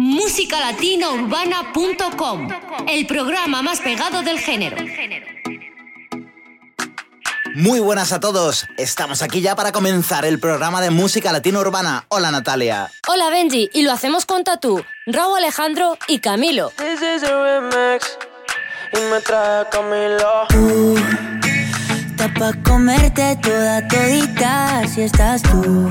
musicalatinaurbana.com, el programa más pegado del género. Muy buenas a todos, estamos aquí ya para comenzar el programa de música latina urbana. Hola Natalia. Hola Benji, y lo hacemos con Tatú, Raúl Alejandro y Camilo. This is a remix y me trae Camilo. Tú, está pa' comerte toda todita si estás tú.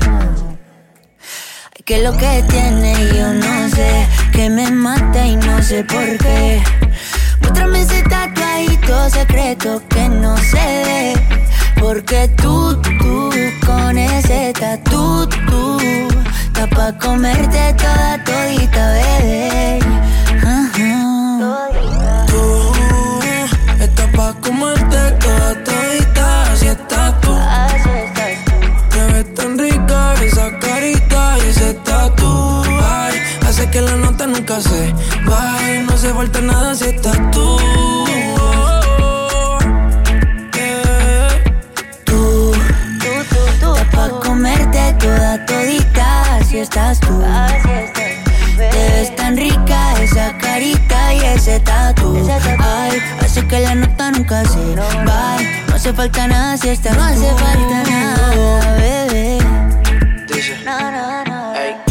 Que lo que tiene yo no sé, que me mata y no sé por qué. Muéstrame ese tatuadito secreto que no ve. Porque tú, tú, con ese tatu, tú, está pa' comerte toda todita, bebé. Ajá. Tú estás pa' comerte toda nunca se vaya No hace falta nada si estás tú Yeah. Tú, tú, tú, tú. Está pa' comerte toda todita, así estás tú. Así estás Te ves tan rica esa carita y ese tatu. Ay, hace que la nota nunca se va. No hace falta nada si estás No hace falta nada, bebé. Dice, No, no, no.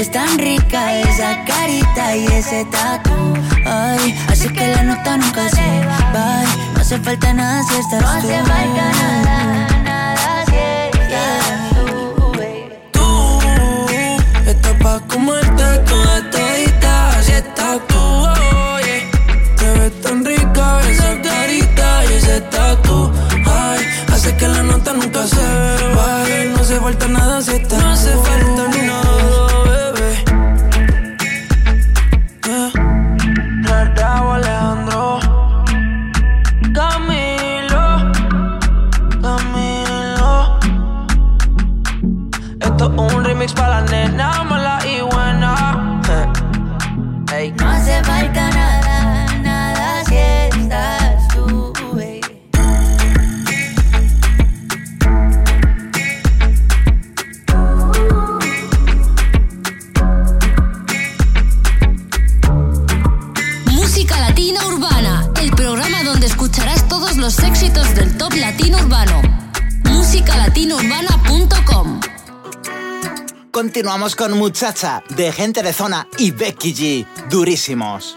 Ves tan rica esa carita y ese tatu. Ay, así que la nota nunca se va. No hace falta nada si estás tú. No hace falta nada, nada si estás tú, baby. Tú estás pa' comerte toda todita, así estás tú, oye. Te ves tan rica esa carita y ese tatu. Ay, hace que la nota nunca se vaya. No hace falta nada si estás No hace falta nada, un remix para la nena Continuamos con Muchacha, de Gente de Zona y Becky G, durísimos.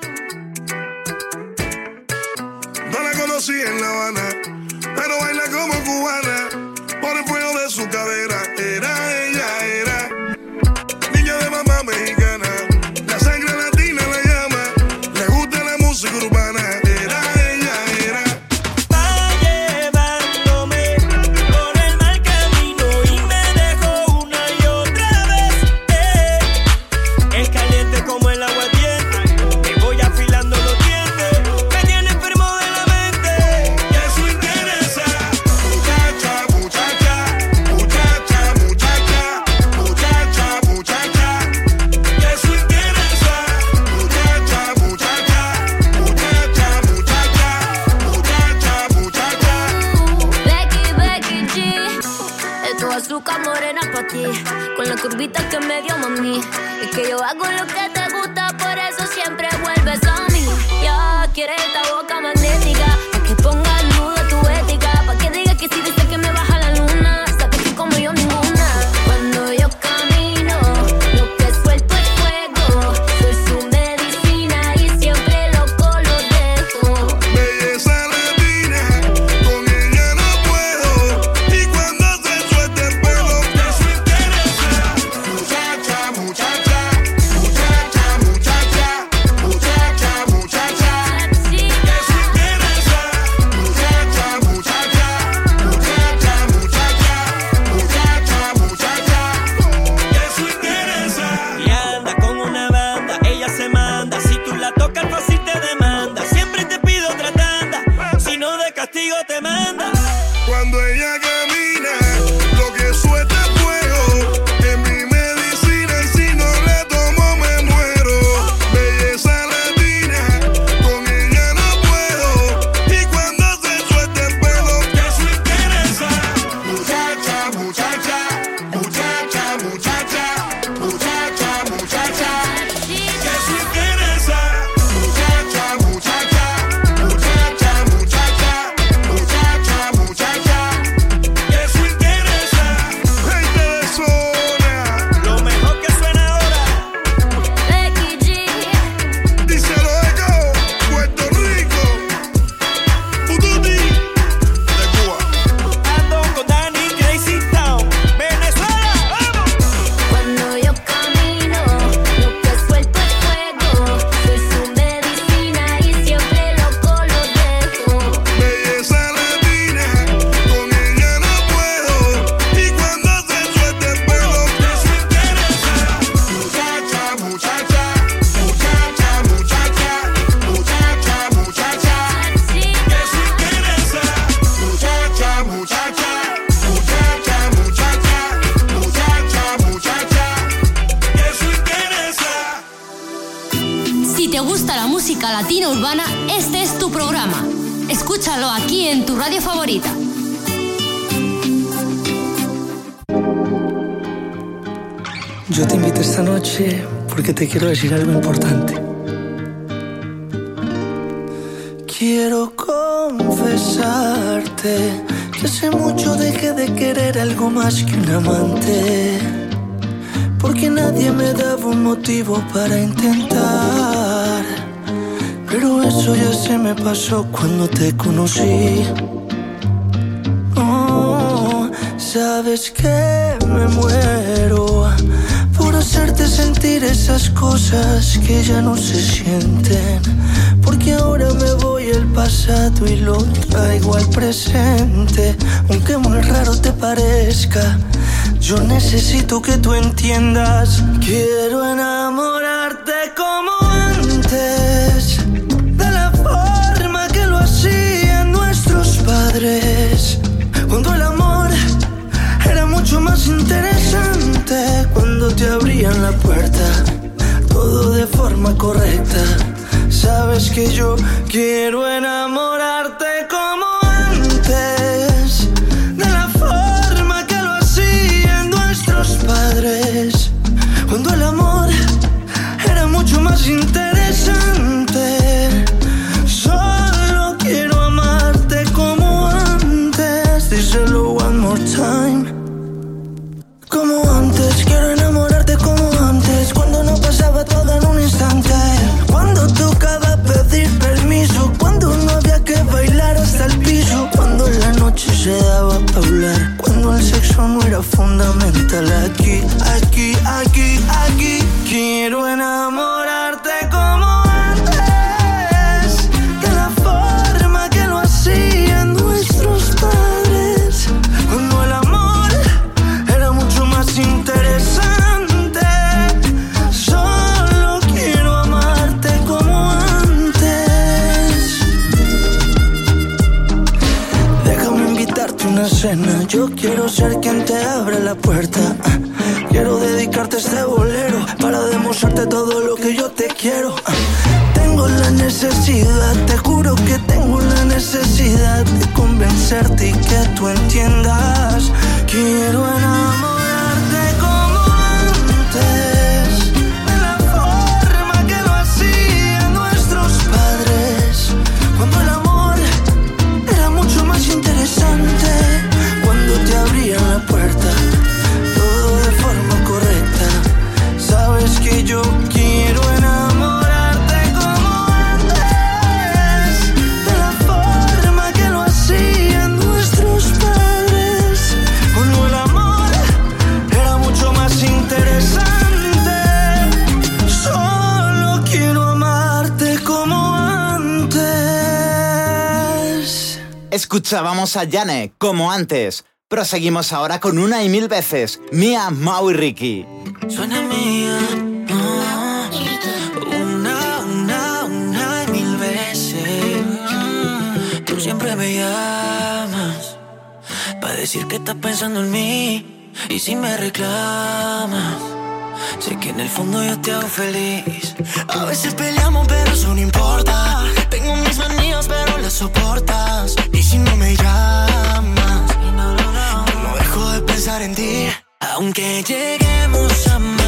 Yo te invito esta noche porque te quiero decir algo importante. Quiero confesarte que hace mucho dejé de querer algo más que un amante. Porque nadie me daba un motivo para intentar. Pero eso ya se me pasó cuando te conocí. Oh, sabes que me muero hacerte sentir esas cosas que ya no se sienten. Porque ahora me voy al pasado y lo traigo al presente. Aunque muy raro te parezca, yo necesito que tú entiendas. Quiero enamorar. abran la puerta, todo de forma correcta. Sabes que yo quiero enamorarte como antes, de la forma que lo hacían nuestros padres, cuando el amor era mucho más intenso manera fundamental aquí Yo quiero ser quien te abre la puerta. Ah, quiero dedicarte este bolero para demostrarte todo lo que yo te quiero. Ah, tengo la necesidad, te juro que tengo la necesidad de convencerte y que tú entiendas. Quiero enamorar Escuchábamos a Yane, como antes. Proseguimos ahora con una y mil veces. Mía, Mau y Ricky. Suena mía. Ah, una, una, una y mil veces. Tú siempre me llamas. Para decir que estás pensando en mí. Y si me reclamas. Sé que en el fondo yo te hago feliz. A veces peleamos, pero eso no importa. Tengo mis manías, pero las soportas si no me llamas. No, no dejo de pensar en ti, aunque lleguemos a más.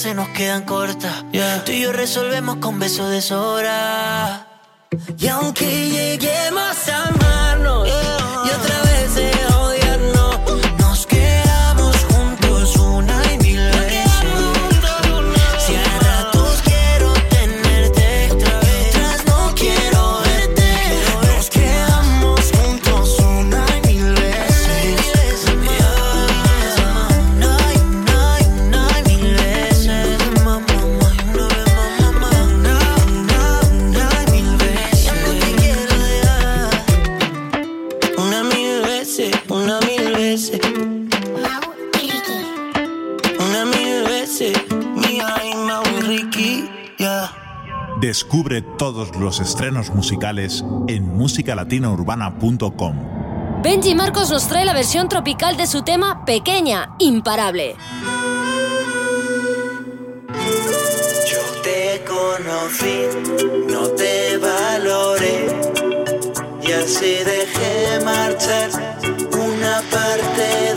se nos quedan cortas. Tú y yo resolvemos con besos de sobra. todos los estrenos musicales en musicalatinaurbana.com. Benji Marcos nos trae la versión tropical de su tema Pequeña, Imparable. Yo te conocí, no te valoré y así dejé marchar una parte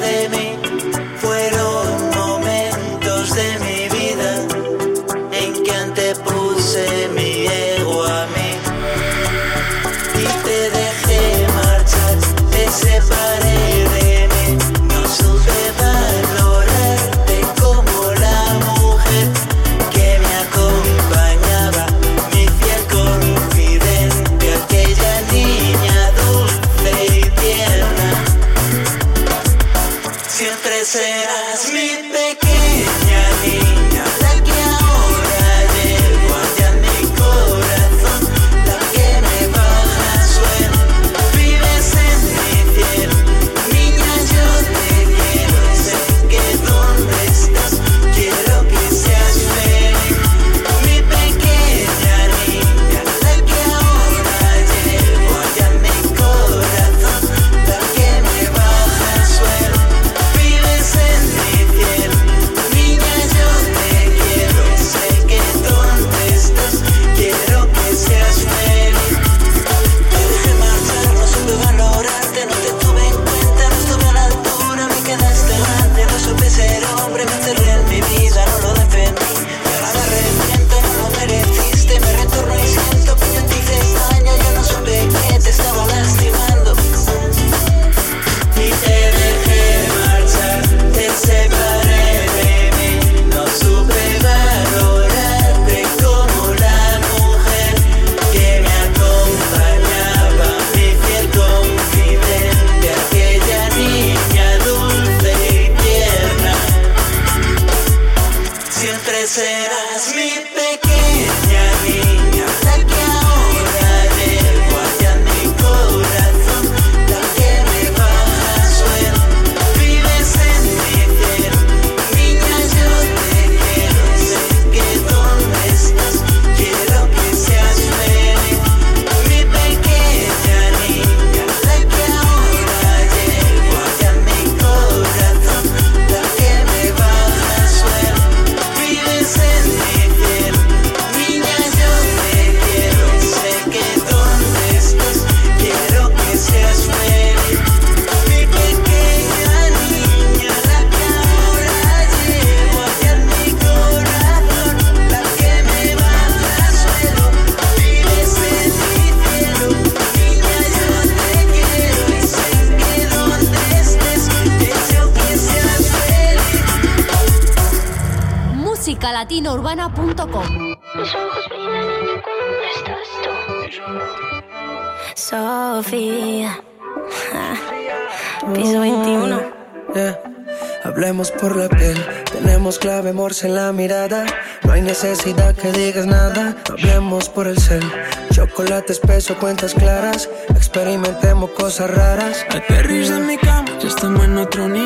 chocolate espeso, cuentas claras. Experimentemos cosas raras. Aterriza en mi cama, ya estamos en otro nivel.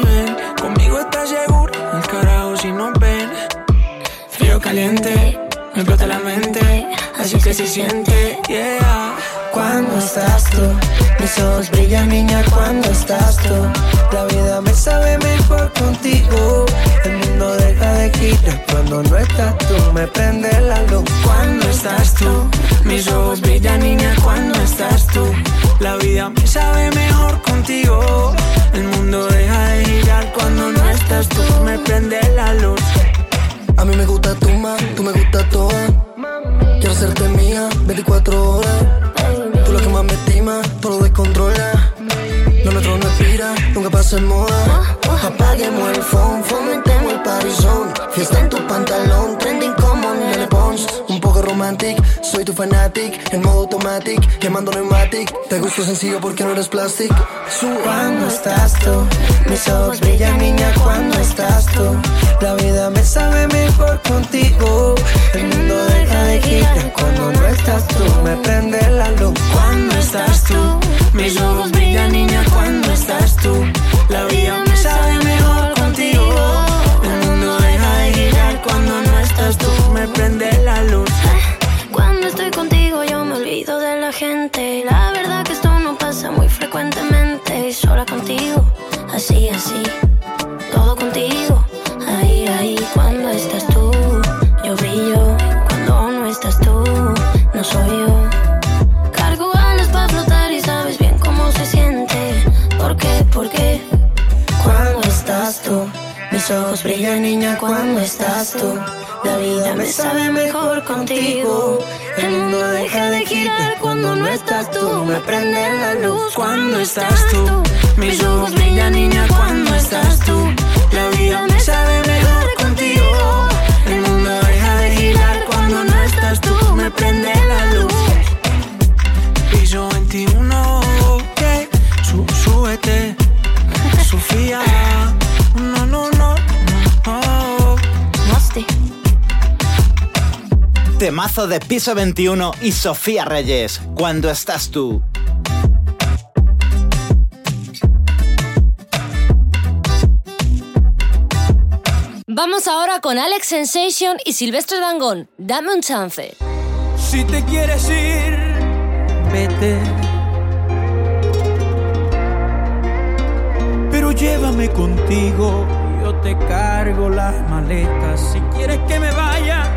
Quemando pneumatic. Te gusto sencillo porque no eres plastic. Cuando estás tú, mis ojos brillan, niña, cuando estás tú. La vida me sabe mejor contigo. El mundo deja de girar cuando no estás tú. Me prende la luz cuando estás tú. La verdad que esto no pasa muy frecuentemente. Sola contigo, así, así. Todo contigo, niña, cuando estás tú. La vida me sabe mejor contigo. El mundo deja de girar cuando no estás tú. Me prende la luz cuando estás tú. Mis ojos brillan, niña, cuando estás tú. La vida me sabe mejor contigo. El mundo deja de girar cuando no estás tú. Me prende Temazo de Piso 21 y Sofía Reyes, cuando estás tú. Vamos ahora con Alex Sensation y Silvestre Dangón. Dame un chance. Si te quieres ir, vete. Pero llévame contigo, yo te cargo las maletas. Si quieres que me vaya,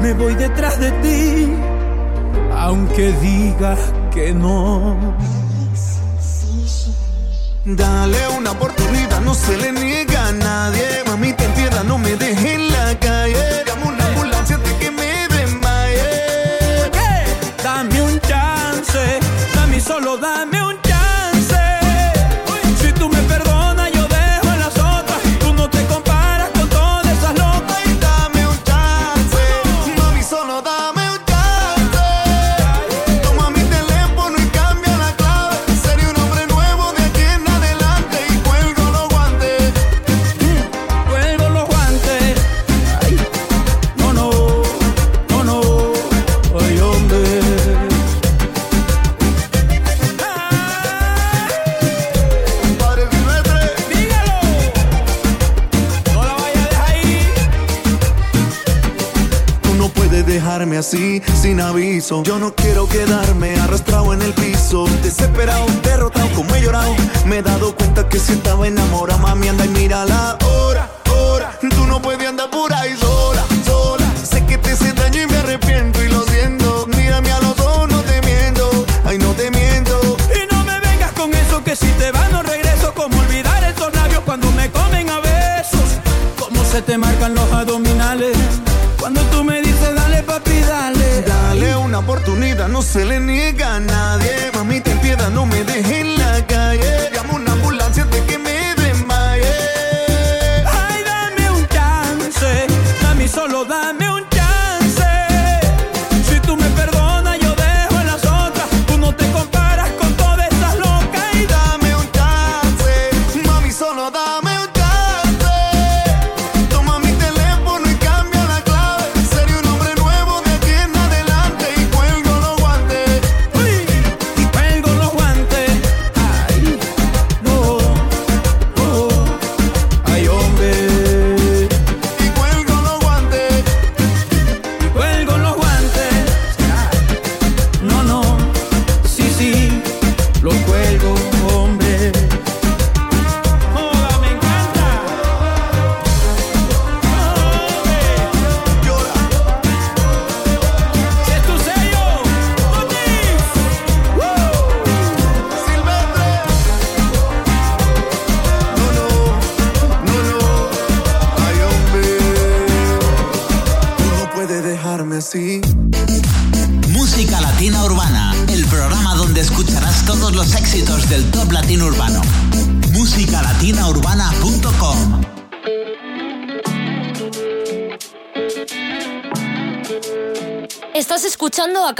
Me voy detrás de ti, aunque digas que no. Dale una oportunidad, no se le niega a nadie. Mami, te entienda, no me dejes en la calle. Llamo una ambulancia antes que me desmaye. Dame un chance, dame solo dame sin aviso. Yo no quiero quedarme arrastrado en el piso. Desesperado, derrotado, como he llorado. Me he dado cuenta que si estaba enamorado, mami, anda y mira la hora, hora. Tú no puedes andar por ahí sola, sola. Sé que te hice daño y me arrepiento y lo siento. Mírame a los ojos, no te miento. Ay, no te miento. Y no me vengas con eso que si te va no regreso. Como olvidar estos labios cuando me comen a besos. Cómo se te marcan los abdominales. Oportunidad, no se le niega a nadie. Mami, ten piedad, no me dejes en la calle.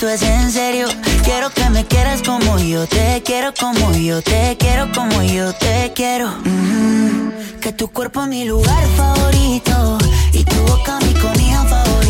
esto es en serio. Quiero que me quieras como yo te quiero, como yo te quiero, como yo te quiero. Mm-hmm. Que tu cuerpo es mi lugar favorito y tu boca mi comida favorita.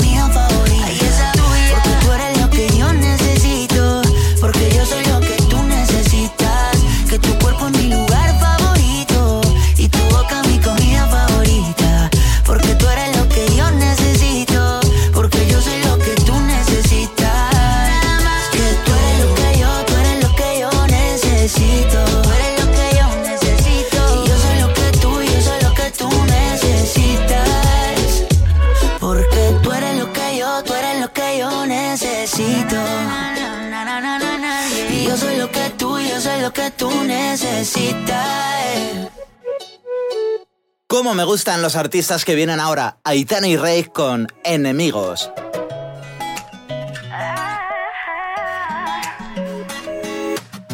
Cómo me gustan los artistas que vienen ahora, Aitana y Rey con Enemigos.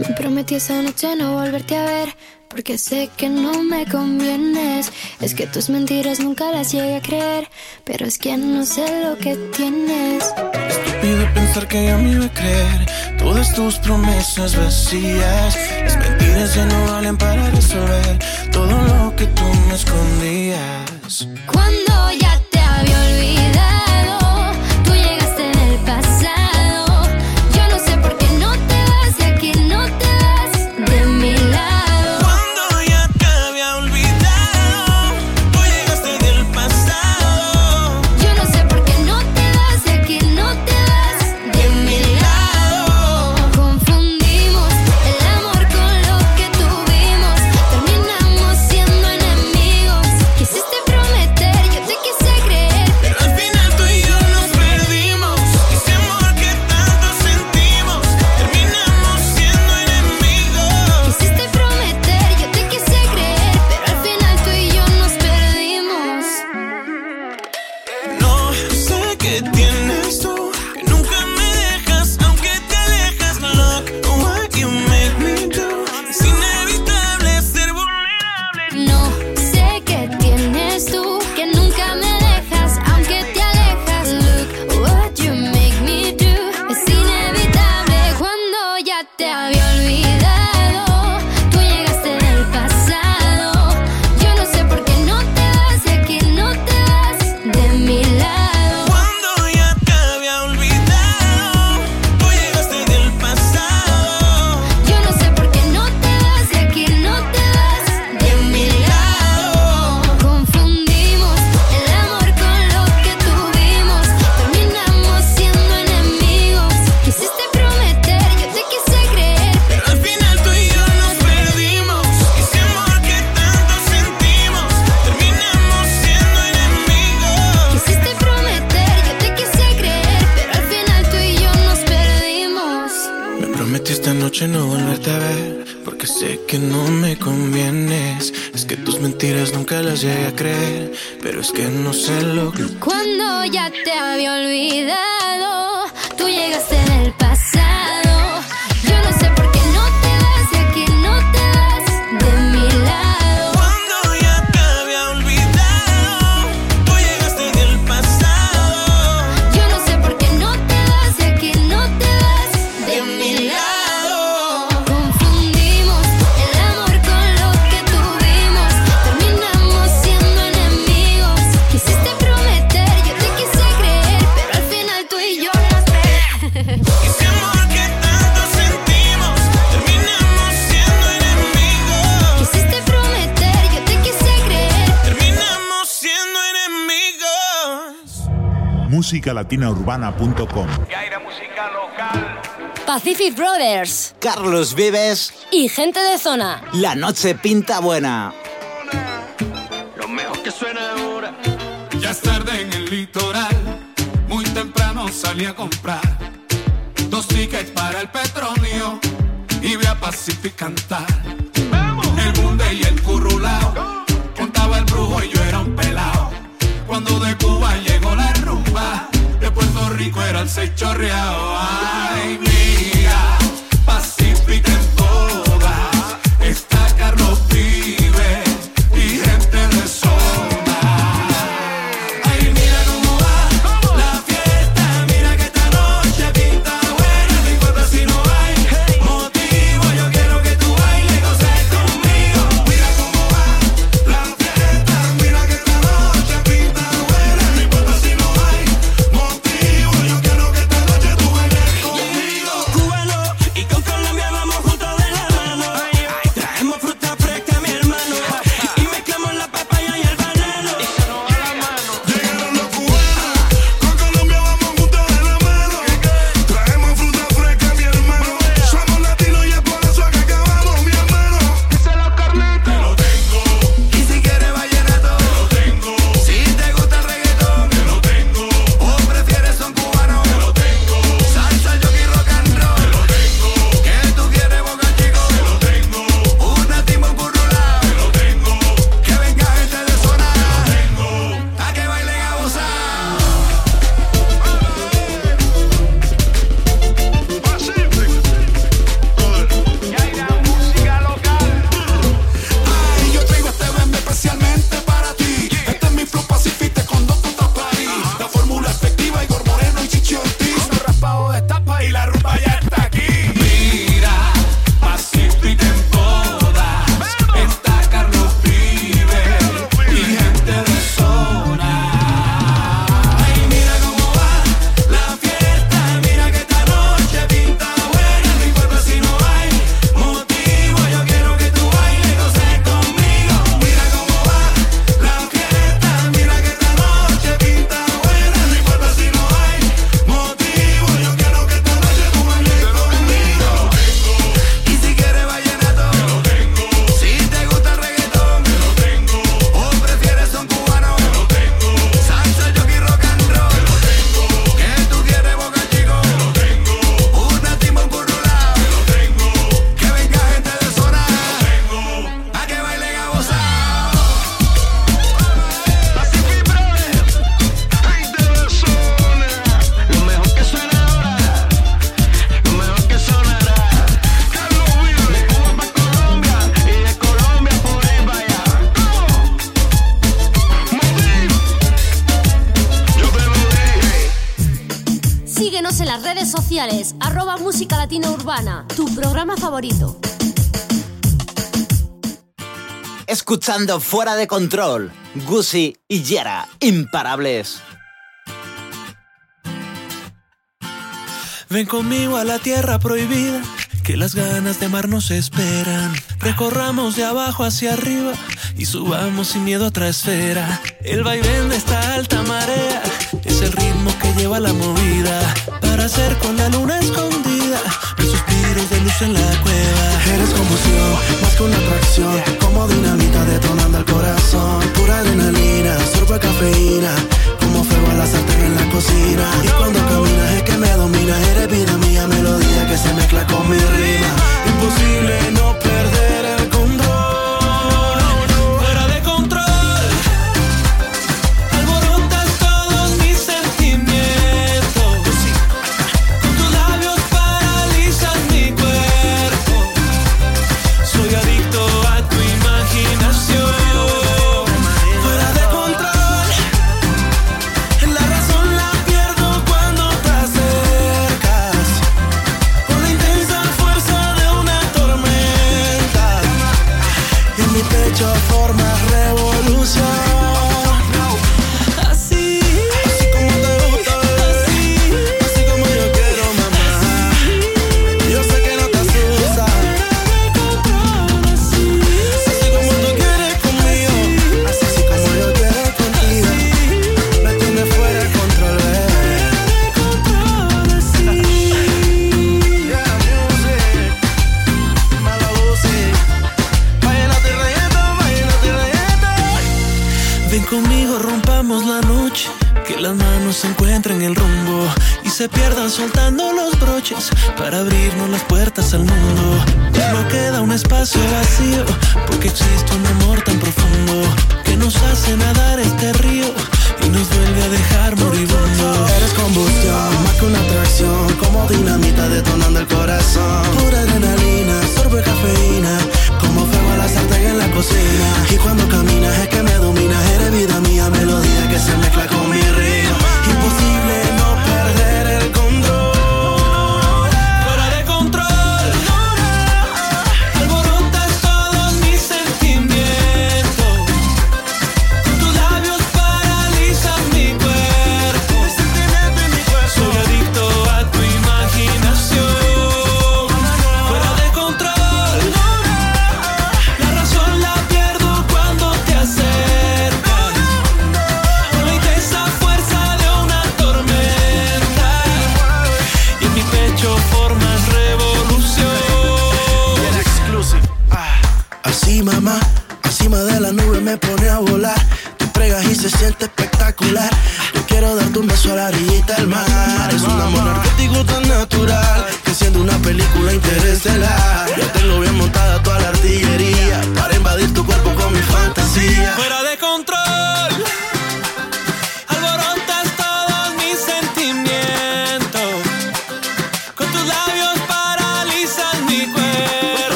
Me prometí esa noche no volverte a ver, porque sé que no me convienes. Es que tus mentiras nunca las llegué a creer, pero es que no sé lo que tienes. Estúpido pensar que ya me iba a creer todas tus promesas vacías. Las mentiras ya no valen para resolver todo lo que tú me escondías. Cuando llegué a creer, pero es que no sé lo que. Cuando ya te había olvidado, tú llegaste. musicalatinaurbana.com. Y aire música local. Pacific Brothers. Carlos Vives. Y gente de zona. La noche pinta buena. Lo mejor que suena ahora. Ya es tarde en el litoral. Muy temprano salí a comprar. Dos tickets para el petróleo. Y voy a Pacific cantar. ¡Vamos! El bunde y el currulao. Contaba el brujo y yo era un pelado cuando de Cuba llegó la rumba, de Puerto Rico era el seis. Ay, mira. escuchando Fuera de Control, Gucci y Yera, imparables. Ven conmigo a la tierra prohibida, que las ganas de mar nos esperan. Recorramos de abajo hacia arriba y subamos sin miedo a otra esfera. El vaivén de esta alta marea es el ritmo que lleva la movida para hacer con la luna escondida. Los suspiros de luz en la cueva. Eres confusión, más que una atracción vecina. Y cuando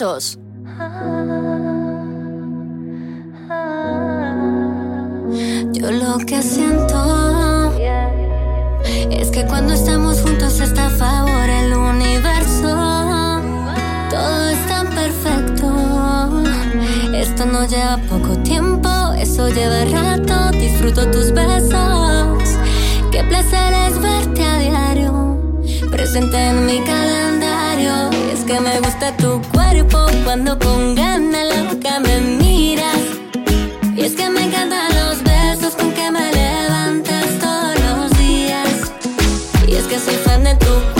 Yo lo que siento es que cuando estamos juntos está a favor el universo. Todo es tan perfecto. Esto no lleva poco tiempo, eso lleva rato. Disfruto tus besos. Qué placer es verte a diario. Presente en mi calendario que me gusta tu cuerpo cuando con ganas loca me miras. Y es que me encantan los besos con que me levantas todos los días. Y es que soy fan de tu cuerpo.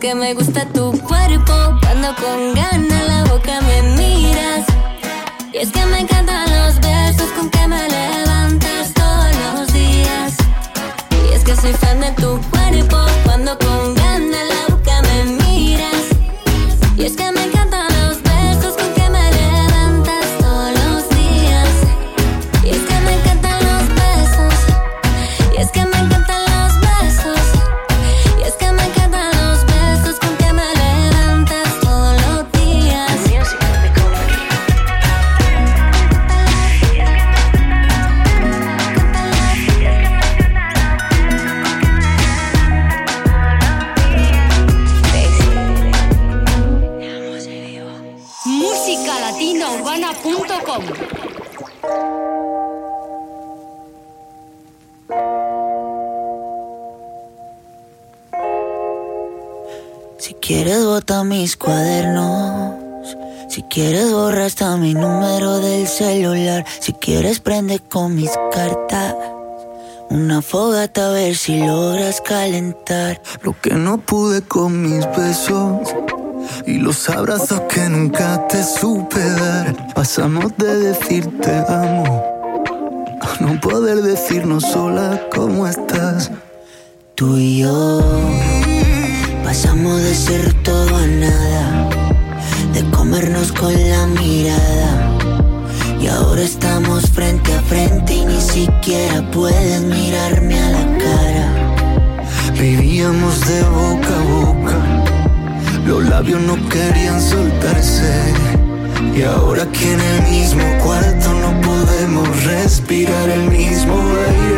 que me gusta tu cuerpo cuando con ganas. Quieres prende con mis cartas. Una fogata a ver si logras calentar. Lo que no pude con mis besos. Y los abrazos que nunca te supe dar. Pasamos de decirte amo. A no poder decirnos sola cómo estás. Tú y yo pasamos de ser todo a nada, de comernos con la mirada. Estamos frente a frente y ni siquiera puedes mirarme a la cara. Vivíamos de boca a boca, los labios no querían soltarse. Y ahora que en el mismo cuarto no podemos respirar el mismo aire.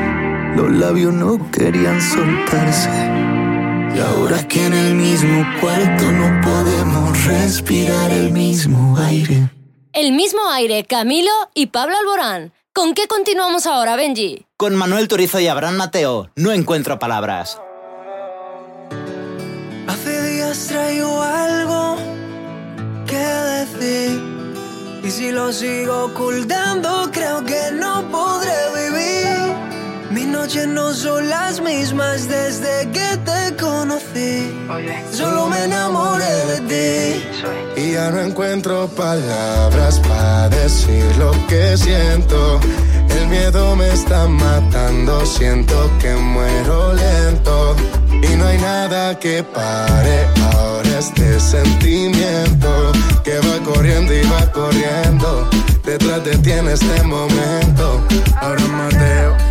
los labios no querían soltarse. Y ahora que en el mismo cuarto no podemos respirar el mismo aire. El mismo aire, Camilo y Pablo Alborán. ¿Con qué continuamos ahora, Benji? Con Manuel Turizo y Abraham Mateo, no encuentro palabras. Hace días traigo algo que decir. Y si lo sigo ocultando, creo que no podré noches no son las mismas desde que te conocí. Solo me enamoré de ti. Y ya no encuentro palabras para decir lo que siento. El miedo me está matando, siento que muero lento. Y no hay nada que pare ahora este sentimiento que va corriendo y va corriendo. Detrás de ti en este momento. Ahora Mateo.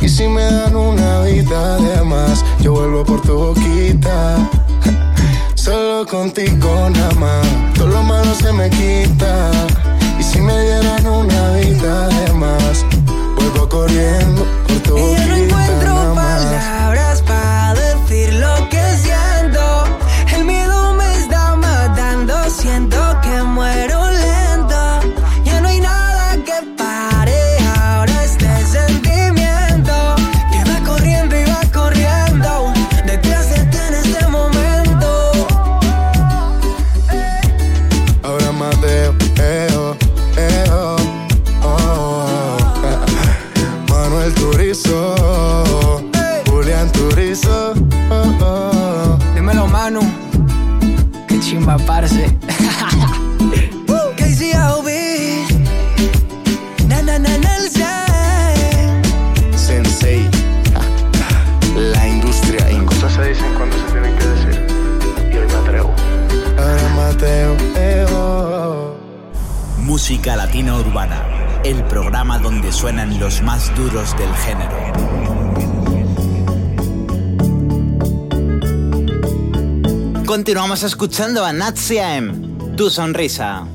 Y si me dan una vida de más, yo vuelvo por tu boquita. Solo contigo nada más, todo lo malo se me quita. Y si me dieran una vida de más, vuelvo corriendo por tu boquita. Continuamos escuchando a Natsia M, Tu Sonrisa.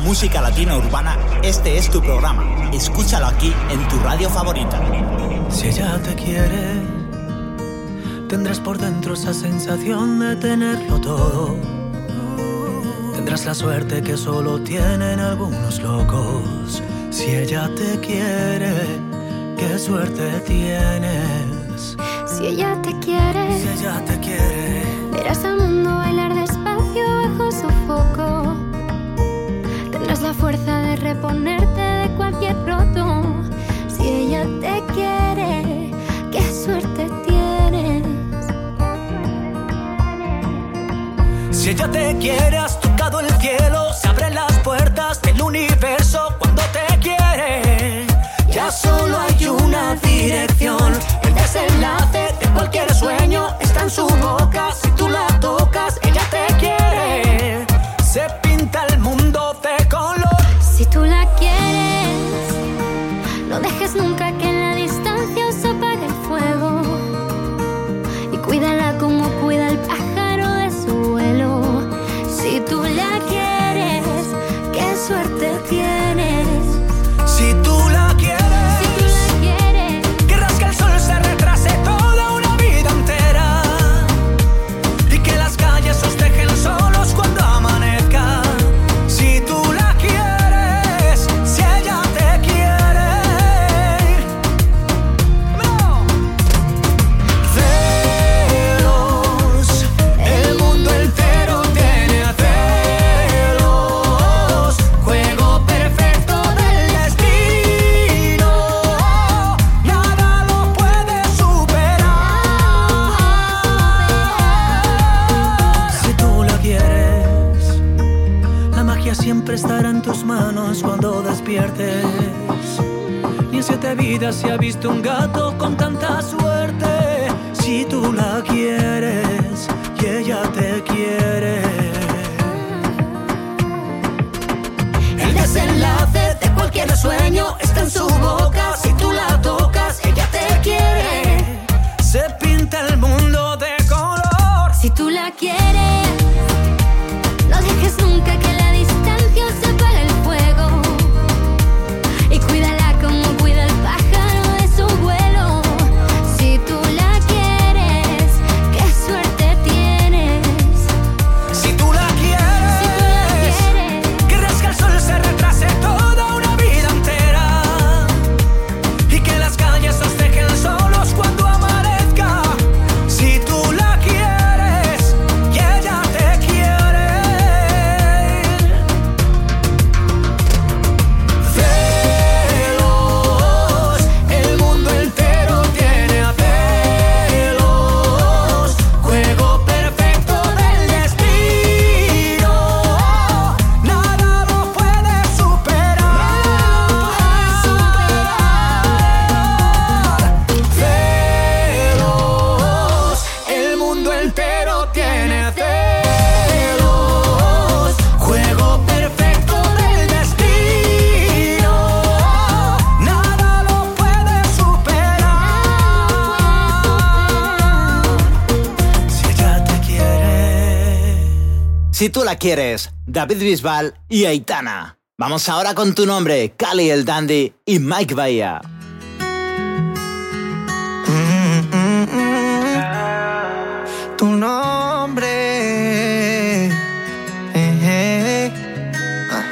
Música latina urbana, este es tu programa. Escúchalo aquí en tu radio favorita. Si ella te quiere, tendrás por dentro esa sensación de tenerlo todo. Tendrás la suerte que solo tienen algunos locos. Si ella te quiere, qué suerte tienes. Si ella te quiere, si ella te quiere, verás al mundo bailar fuerza de reponerte de cualquier roto. Si ella te quiere, qué suerte tienes. Si ella te quiere, has tocado el cielo, se abren las puertas del universo cuando te quiere. Ya solo hay una dirección, el desenlace de cualquier sueño está en su boca. Se ha visto un gato con tanta suerte. Si tú la quieres y ella te quiere. El desenlace de cualquier sueño está en su boca. Si tú la tocas, quieres, David Bisbal y Aitana. Vamos ahora con tu nombre, Cali el Dandy y Mike Bahía. tu nombre. Eh, eh. Ah.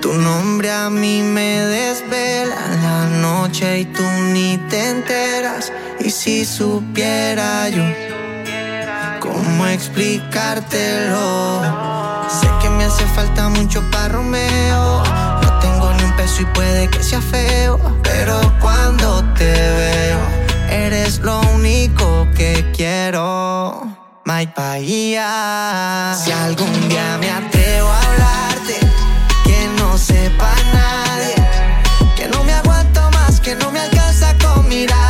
Tu nombre a mí me desvela la noche y tú ni te enteras. Y si supiera yo cómo explicártelo. Sé que me hace falta mucho para Romeo. No tengo ni un peso y puede que sea feo. Pero cuando te veo, eres lo único que quiero. My Bahía. Si algún día me atrevo a hablarte, que no sepa nadie. Que no me aguanto más, que no me alcanza con mirarte.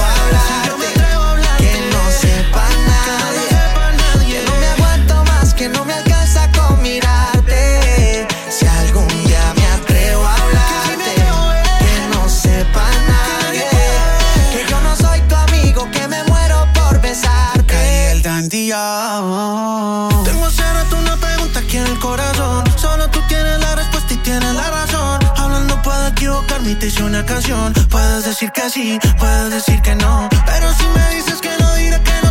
Tengo hace rato una pregunta aquí en el corazón. Solo tú tienes la respuesta y tienes la razón. Hablando puedo equivocarme y te hice una canción. Puedes decir que sí, puedes decir que no. Pero si me dices que no, diré que no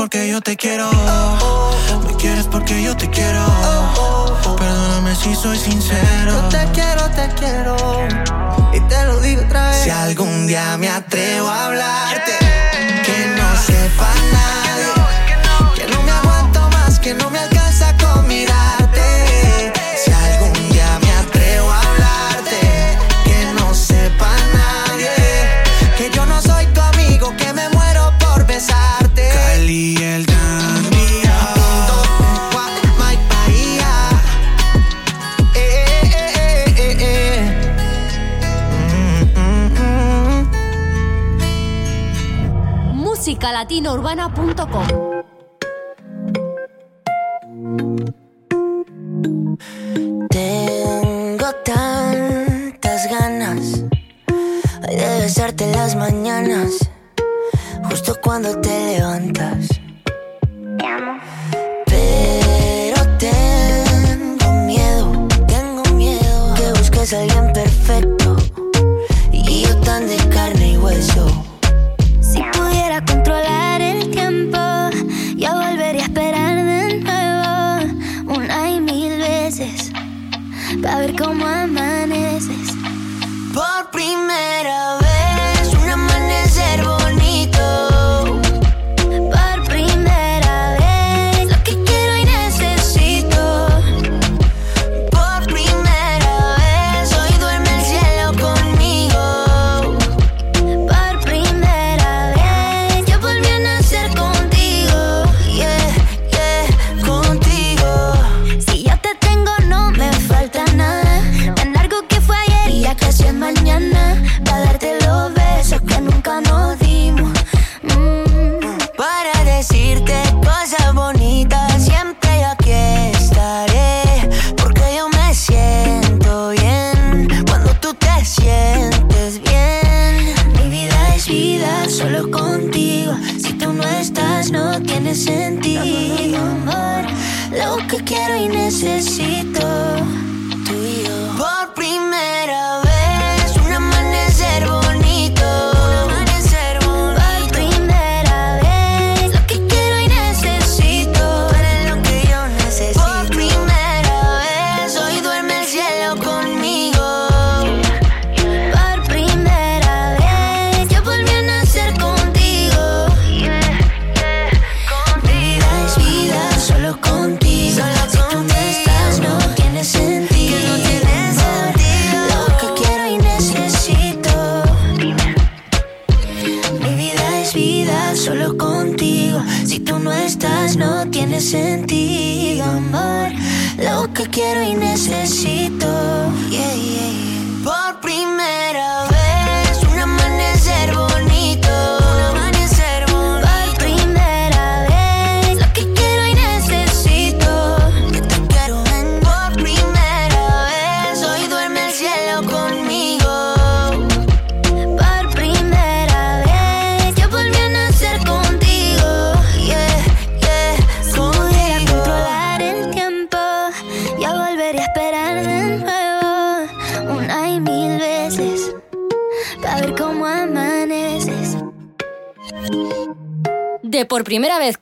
porque yo te quiero. Me quieres porque yo te quiero. Perdóname si soy sincero. Yo te quiero, te quiero y te lo digo otra vez. Si algún día me atrevo a hablarte, que no sepa musicalatinourbana.com. Tengo tantas ganas de besarte las mañanas, justo cuando te levantas. Pero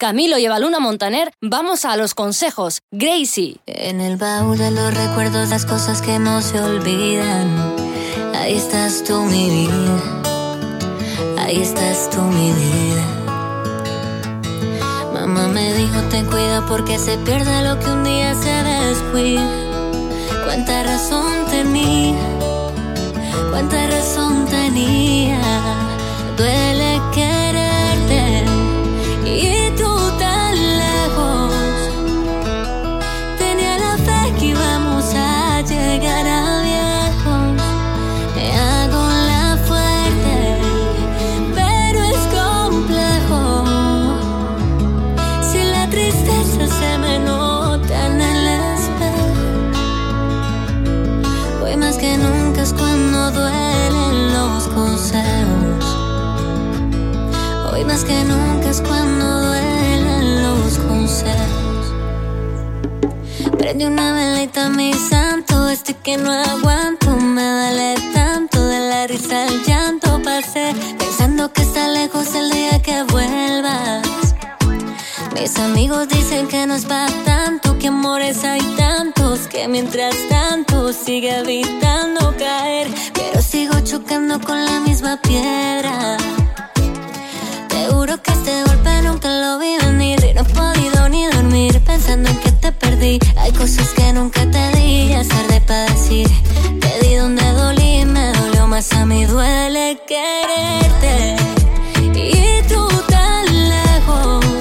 Camilo y Evaluna Montaner, vamos a los consejos. Gracie. En el baúl de los recuerdos, las cosas que no se olvidan. Ahí estás tú, mi vida. Ahí estás tú, mi vida. Mamá me dijo, ten cuidado porque se pierde lo que un día se descuida. Cuánta razón tenía, cuánta razón tenía. Más que nunca es cuando duelen los consejos. Prende una velita, mi santo, este que no aguanto, me duele tanto de la risa al llanto. Pasé pensando que está lejos el día que vuelvas. Mis amigos dicen que no es para tanto, que amores hay tantos, que mientras tanto sigue evitando caer, pero sigo chocando con la misma piedra. Juro que este golpe nunca lo vi venir y no he podido ni dormir pensando en que te perdí. Hay cosas que nunca te di, es tarde para decir. Te di donde dolí, me dolió más a mí, duele quererte. Y tú tan lejos.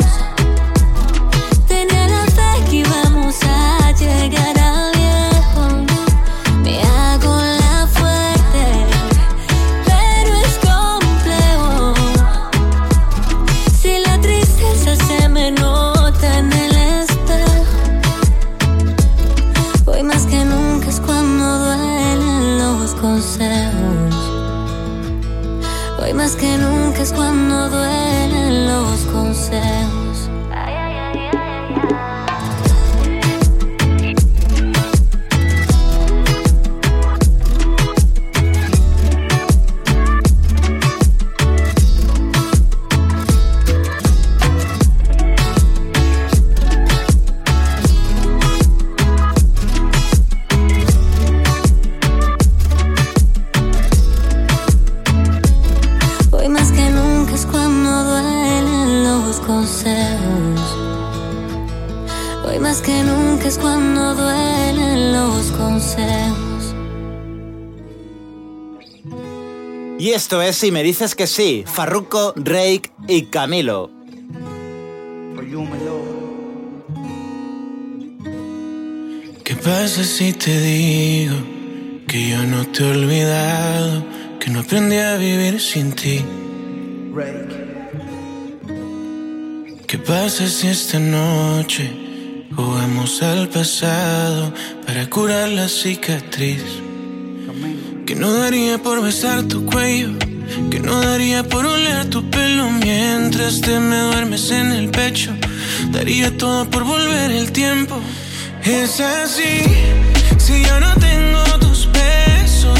Esto es Si me dices que sí, Farruko, Rake y Camilo. ¿Qué pasa si te digo que yo no te he olvidado, que no aprendí a vivir sin ti? ¿Qué pasa si esta noche jugamos al pasado para curar la cicatriz? Que no daría por besar tu cuello. Que no daría por oler tu pelo mientras te me duermes en el pecho. Daría todo por volver el tiempo. Es así, si yo no tengo tus besos,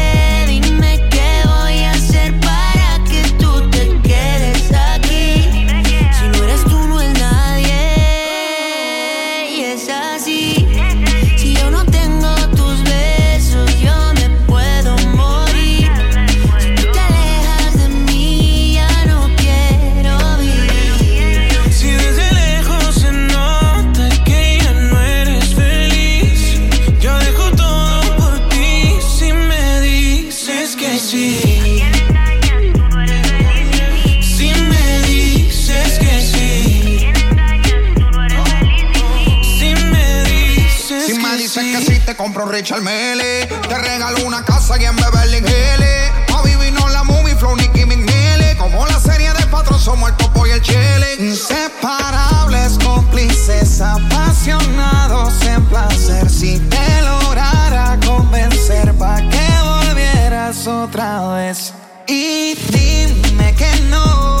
Richard Mele. Te regalo una casa y en Beverly Hills. A vivir no la movie, Flow, Nicky McNeely. Como la serie de patrón, somos el topo y el chile. Inseparables, cómplices, apasionados en placer. Si te lograra convencer, pa' que volvieras otra vez. Y dime que no.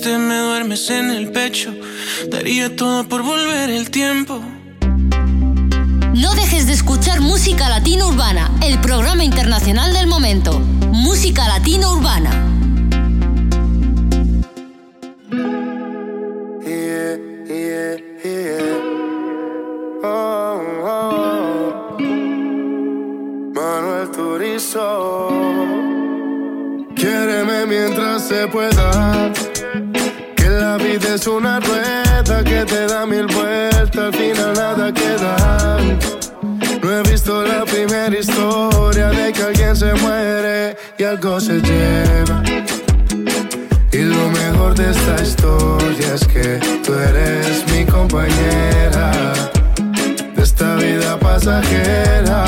Mientras te me duermes en el pecho, daría todo por volver el tiempo. No dejes de escuchar Música Latina Urbana, el programa internacional del momento. Música Latina Urbana. Yeah, yeah, yeah. Oh, oh. Manuel Turizo. Quiéreme mientras se pueda. Algo se lleva. Y lo mejor de esta historia es que tú eres mi compañera de esta vida pasajera.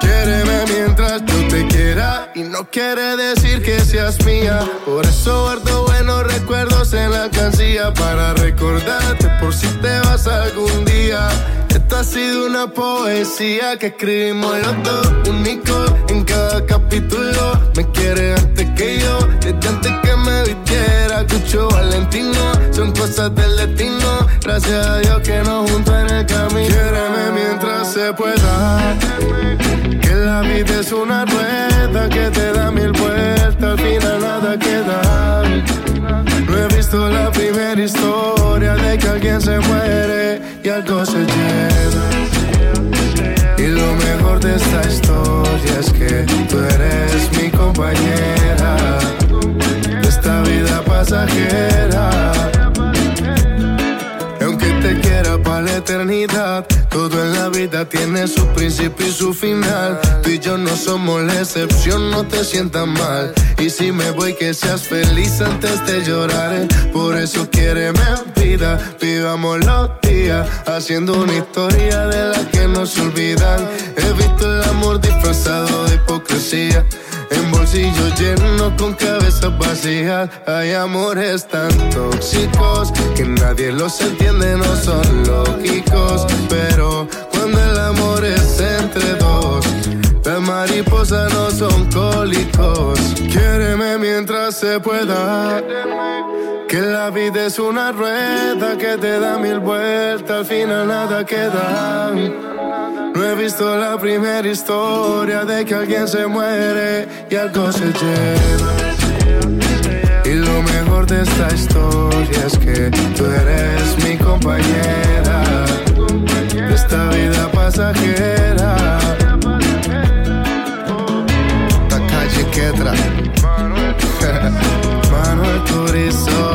Quiéreme mientras yo te quiera no quiere decir que seas mía. Por eso guardo buenos recuerdos en la alcancía para recordarte por si te vas algún día. Esta ha sido una poesía que escribimos los dos, único en cada capítulo. Me quiere antes que yo, desde antes que me vistiera. Cucho Valentino, son cosas del destino. Gracias a Dios que nos juntó en el camino. Quiéreme mientras se pueda. Que la vida es una rueda que te da mil vueltas, al final nada queda. No he visto la primera historia de que alguien se muere y algo se lleva. Y lo mejor de esta historia es que tú eres mi compañera. De esta vida pasajera eternidad. Todo en la vida tiene su principio y su final. Tú y yo no somos la excepción, no te sientas mal. Y si me voy, que seas feliz antes de llorar. Por eso quiere vida, vivamos los días. Haciendo una historia de la que no se olvidan. He visto el amor disfrazado de hipocresía. En bolsillos llenos con cabezas vacías Hay amores tan tóxicos Que nadie los entiende, no son lógicos Pero cuando el amor es entre dos las mariposas no son cólicos. Quiéreme mientras se pueda. Que la vida es una rueda que te da mil vueltas, al final nada queda. No he visto la primera historia de que alguien se muere y algo se lleva. Y lo mejor de esta historia es que tú eres mi compañera esta vida pasajera. calle Quetra, Manuel Turizo,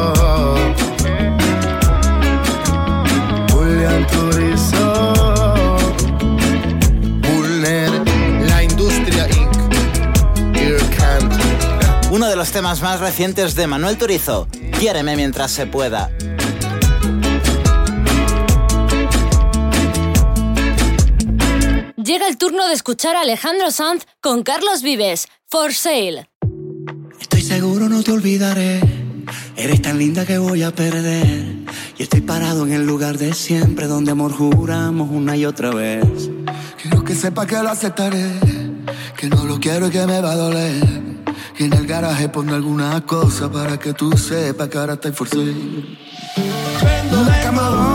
temas más recientes de Manuel Turizo, Quiéreme mientras se pueda. Llega el turno de escuchar a Alejandro Sanz con Carlos Vives, For Sale. Estoy seguro no te olvidaré, eres tan linda que voy a perder. Y estoy parado en el lugar de siempre, donde amor juramos una y otra vez. Quiero que sepa que lo aceptaré, que no lo quiero y que me va a doler y en el garaje pongo alguna cosa para que tú sepas que ahora forzado. Una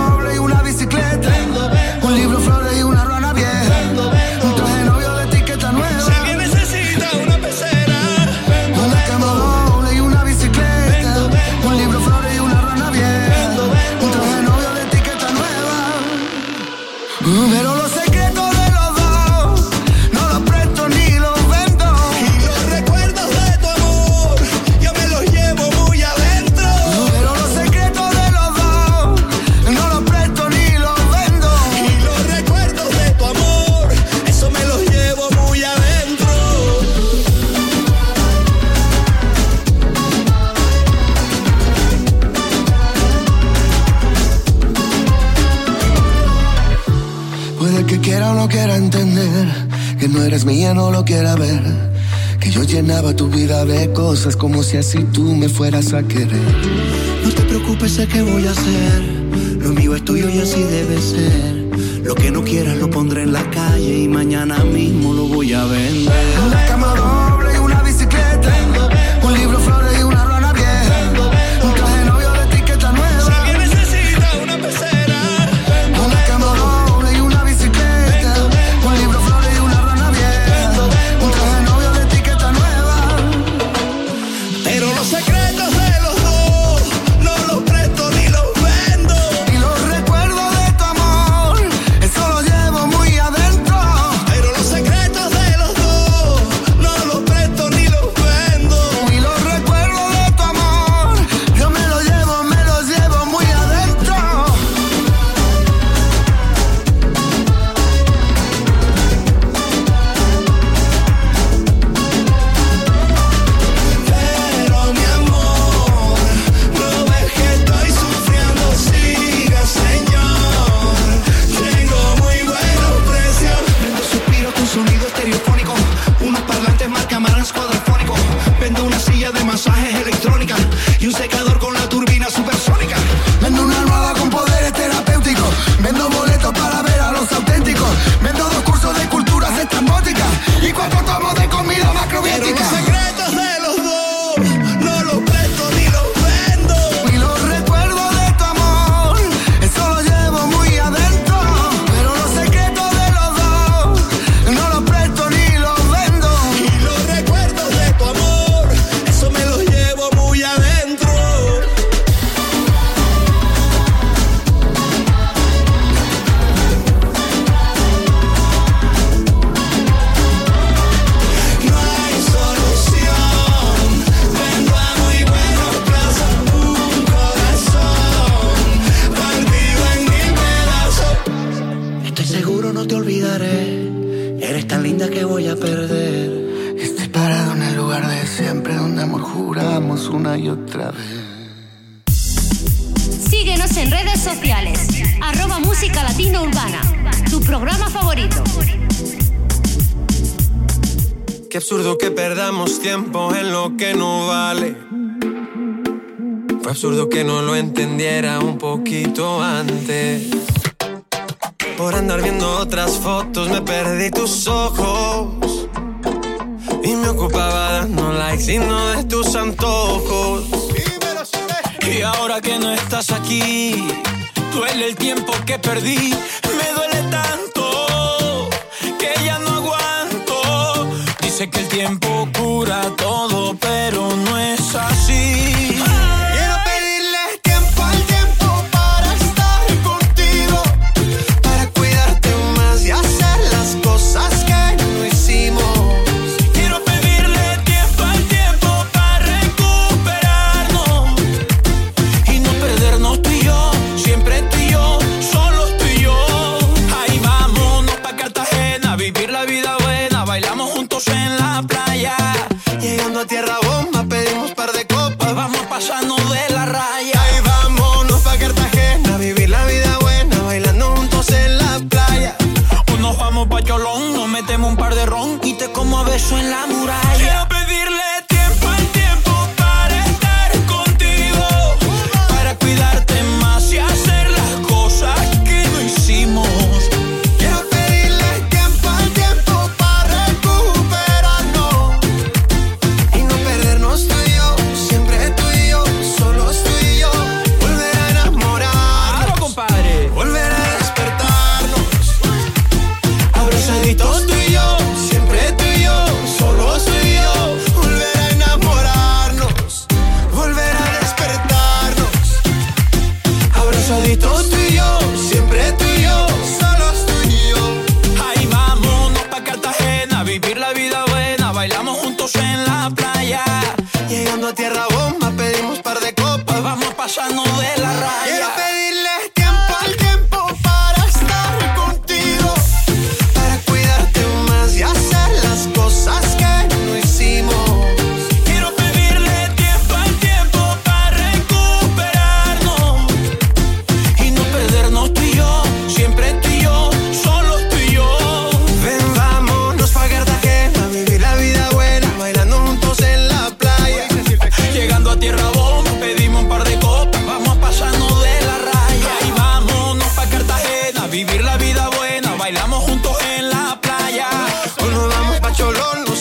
quiera ver. Que yo llenaba tu vida de cosas como si así tú me fueras a querer. No te preocupes, sé qué voy a hacer. Lo mío es tuyo y así debe ser. Lo que no quieras lo pondré en la calle y mañana mismo lo voy a vender.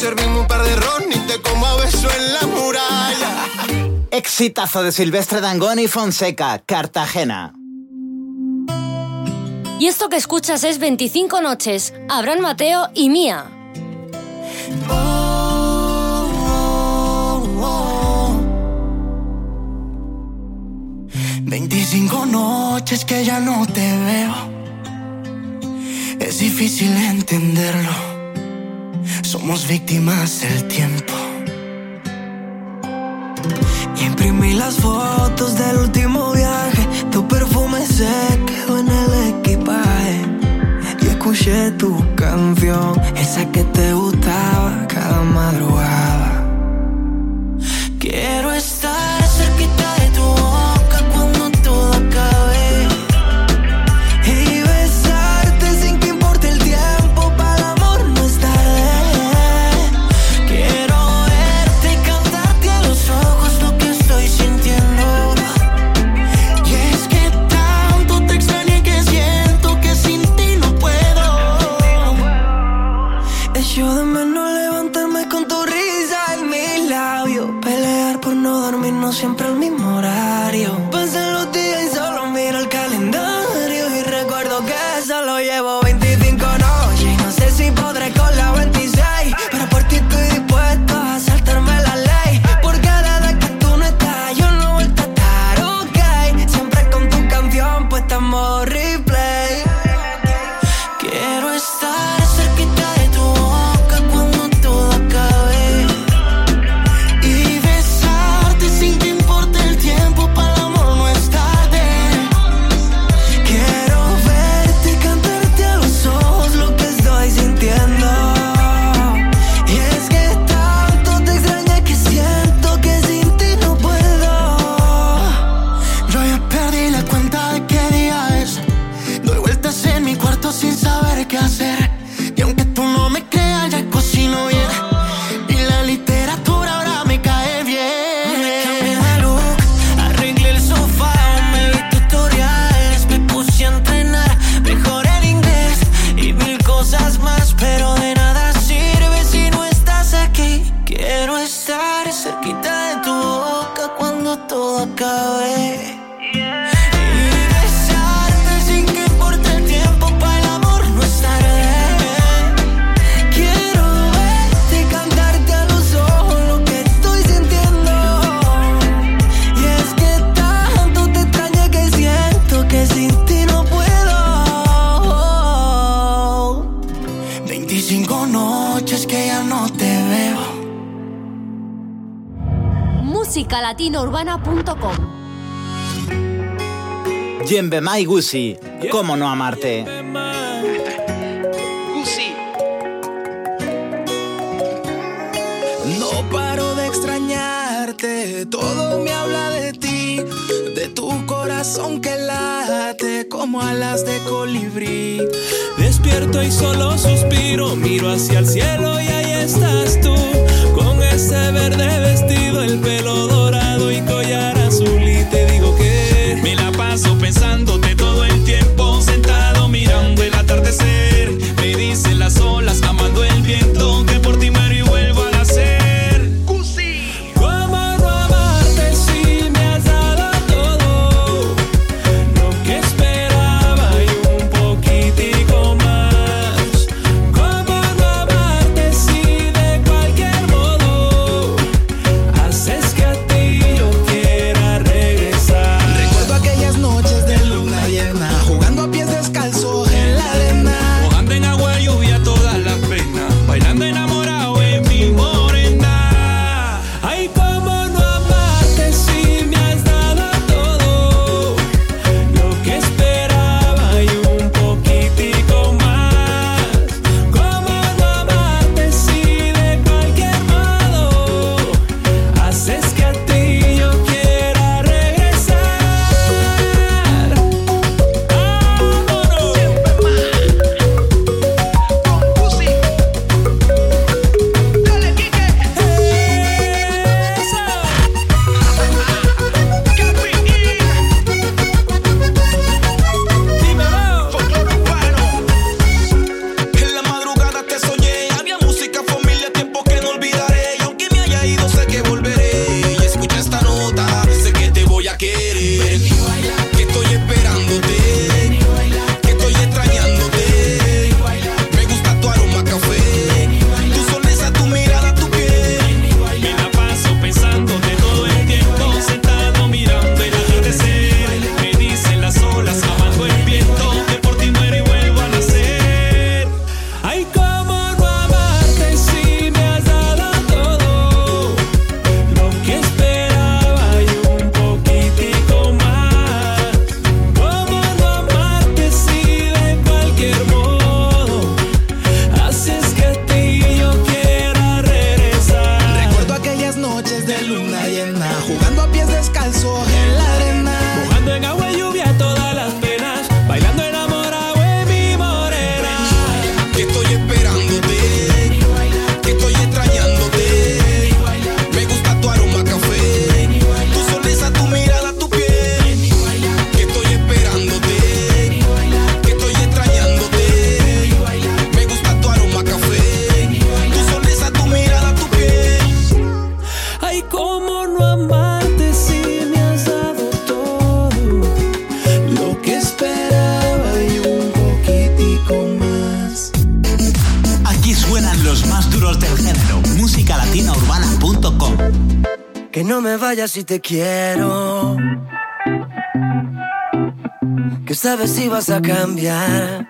servimos un par de ron y te como a beso en la muralla. Exitazo de Silvestre Dangón y Fonseca, Cartagena. Y esto que escuchas es 25 noches, Abraham Mateo y Mía. 25 noches que ya no te veo. Es difícil entenderlo. Somos víctimas del tiempo. Y imprimí las fotos del último viaje. Tu perfume se quedó en el equipaje. Y escuché tu canción, esa que te gustaba cada madrugada. Quiero latinourbana.com. Yembe Mai Gusi, ¿cómo no amarte? Gusi. No paro de extrañarte, todo me habla de ti, de tu corazón que late como alas de colibrí. Despierto y solo suspiro, miro hacia el cielo y ahí estás tú, con ese verde vestido te quiero. Que sabes si vas a cambiar.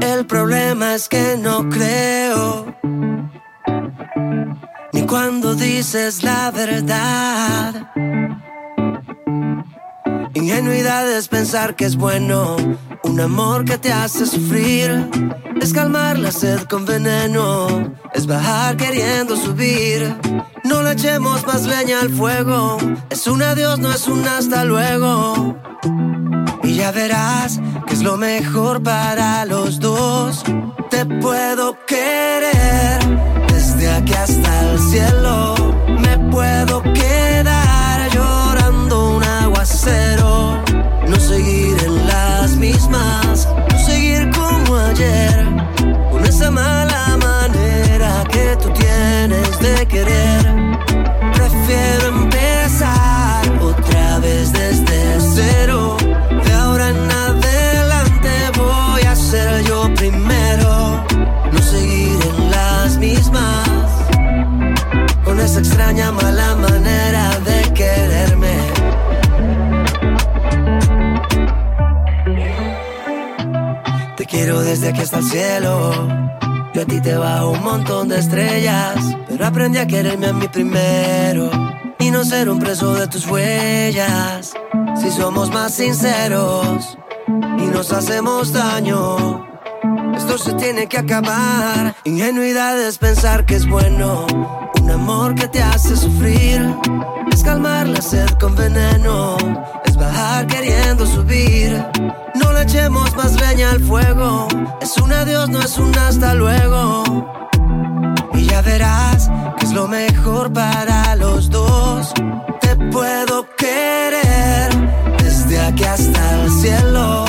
El problema es que no creo. Ni cuando dices la verdad. Ingenuidad es pensar que es bueno. Un amor que te hace sufrir es calmar la sed con veneno, es bajar queriendo subir, echemos más leña al fuego. Es un adiós, no es un hasta luego. Y ya verás que es lo mejor para los dos. hasta el cielo. Yo a ti te bajo un montón de estrellas, pero aprendí a quererme a mí primero y no ser un preso de tus huellas. Si somos más sinceros y nos hacemos daño, esto se tiene que acabar. Ingenuidad es pensar que es bueno, un amor que te hace sufrir, es calmar la sed con veneno bajar queriendo subir. No le echemos más leña al fuego. Es un adiós, no es un hasta luego. Y ya verás que es lo mejor para los dos. Te puedo querer desde aquí hasta el cielo.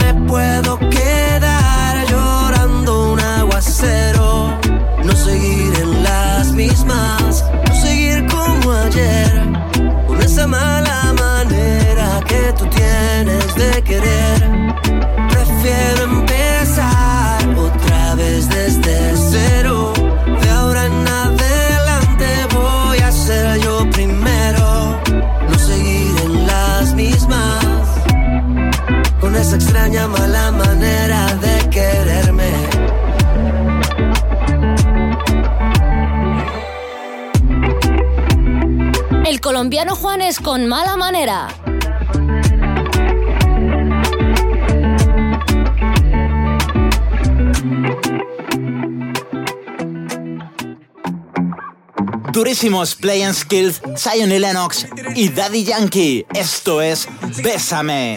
Me puedo quedar llorando un aguacero. No seguir en las mismas, no seguir como ayer. Con esa mala querer. Prefiero empezar otra vez desde cero. De ahora en adelante voy a ser yo primero. No seguir en las mismas. Con esa extraña mala manera de quererme. El colombiano Juanes con mala manera durísimos Play Skills, Zion y Lennox y Daddy Yankee. Esto es Bésame.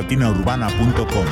musicalatinaurbana.com.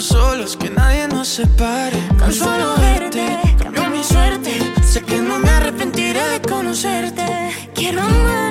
solos, que nadie nos separe. Tan solo verte cambió mi suerte. Sé que no me arrepentiré de conocerte. Quiero amanecer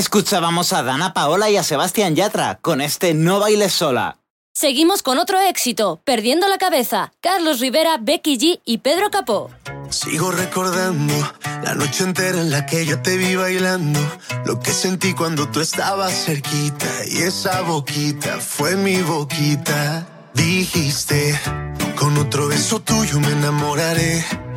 Escuchábamos a Dana Paola y a Sebastián Yatra con este No bailes sola. Seguimos con otro éxito, Perdiendo la cabeza, Carlos Rivera, Becky G y Pedro Capó. Sigo recordando la noche entera en la que yo te vi bailando, lo que sentí cuando tú estabas cerquita y esa boquita fue mi boquita. Dijiste, con otro beso tuyo me enamoraré.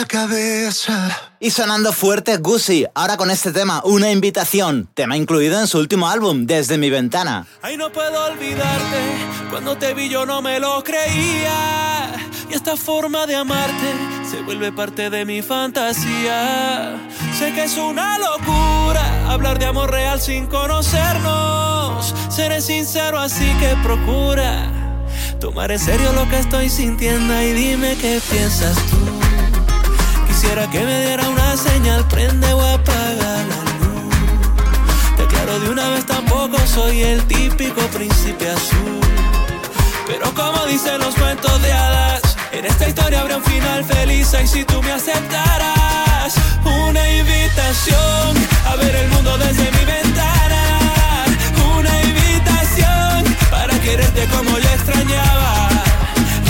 La cabeza. Y sonando fuerte Gucci, ahora con este tema, una invitación, tema incluido en su último álbum, Desde mi ventana. Ay, no puedo olvidarte. Cuando te vi yo no me lo creía. Y esta forma de amarte se vuelve parte de mi fantasía. Sé que es una locura hablar de amor real sin conocernos. Seré sincero, así que procura tomar en serio lo que estoy sintiendo y dime qué piensas tú. Quisiera que me diera una señal, prende o apaga la luz. Te aclaro de una vez, tampoco soy el típico príncipe azul. Pero como dicen los cuentos de hadas, en esta historia habrá un final feliz. Y si tú me aceptaras, una invitación a ver el mundo desde mi ventana. Una invitación para quererte como yo extrañaba.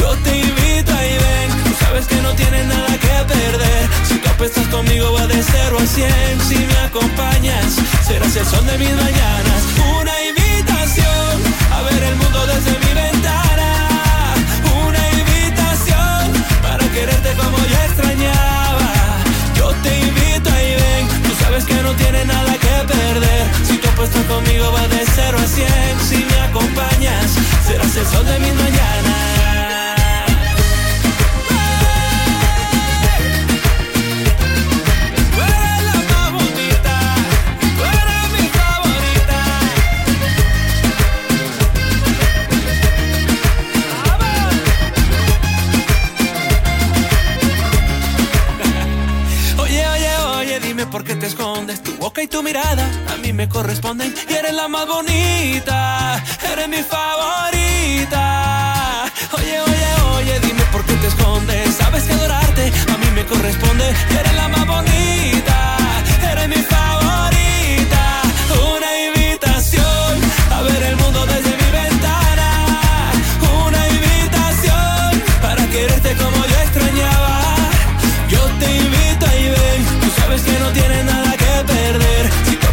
Yo te invito sabes que no tienes nada que perder. Si tú apuestas conmigo va de 0 a 100. Si me acompañas, serás el sol de mis mañanas. Una invitación a ver el mundo desde mi ventana. Una invitación para quererte como yo extrañaba. Yo te invito y ven, tú sabes que no tienes nada que perder. Si tú apuestas conmigo va de 0 a 100. Si me acompañas, serás el sol de mis mañanas. Oye, dime por qué te escondes. Tu boca y tu mirada a mí me corresponden. Y eres la más bonita, eres mi favorita. Oye, oye, oye, dime por qué te escondes. Sabes que adorarte a mí me corresponde. Y eres la más bonita,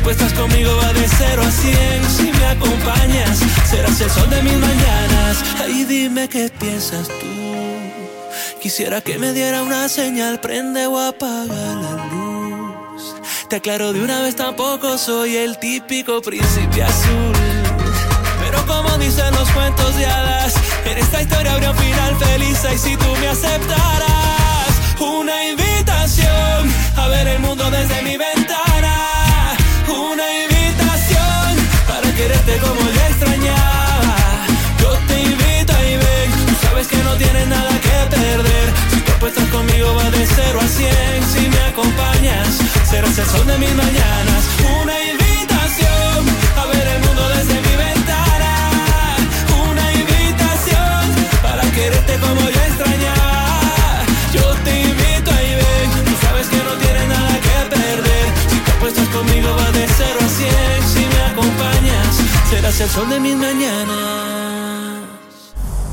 apuestas conmigo va de 0 a 100. Si me acompañas, serás el sol de mis mañanas. Ay, dime qué piensas tú. Quisiera que me diera una señal, prende o apaga la luz. Te aclaro de una vez, tampoco soy el típico príncipe azul. Pero como dicen los cuentos de hadas, en esta historia habría un final feliz. Y si tú me aceptaras, una invitación a ver el mundo desde mi ventana. Quererte como yo extrañaba. Yo te invito y ven, tú sabes que no tienes nada que perder. Si tú apuestas conmigo va de 0 a 100. Si me acompañas, serás el sol de mis mañanas. Una invitación a ver el mundo desde mi ventana. Una invitación para quererte como yo extrañaba. Yo te invito y ven, tú sabes que no tienes nada que perder. Si tú apuestas conmigo va serás el sol de mis mañanas.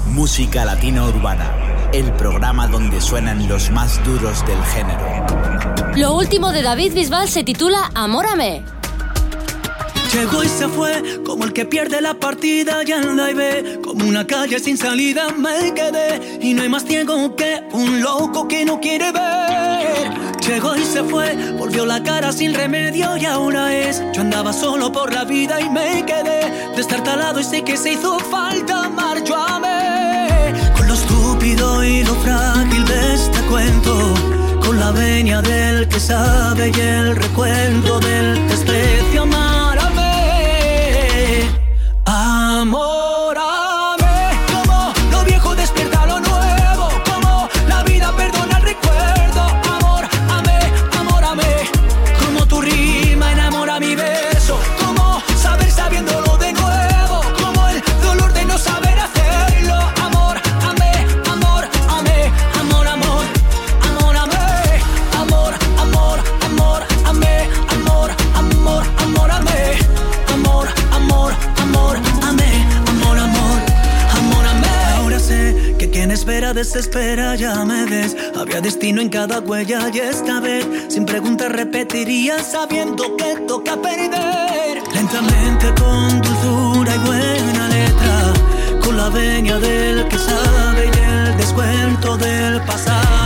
Música Latina Urbana, el programa donde suenan los más duros del género. Lo último de David Bisbal se titula Amórame. Llegó y se fue, como el que pierde la partida ya en la ve Como una calle sin salida me quedé Y no hay más ciego que un loco que no quiere ver Llegó y se fue, volvió la cara sin remedio y ahora es. Yo andaba solo por la vida y me quedé. Destartalado y sé que se hizo falta amar, yo amé. Con lo estúpido y lo frágil de este cuento Con la venia del que sabe y el recuento del desprecio desespera, ya me ves. Había destino en cada huella y esta vez, sin preguntas, repetiría sabiendo que toca perder. Lentamente, con dulzura y buena letra, con la venia del que sabe y el descuento del pasado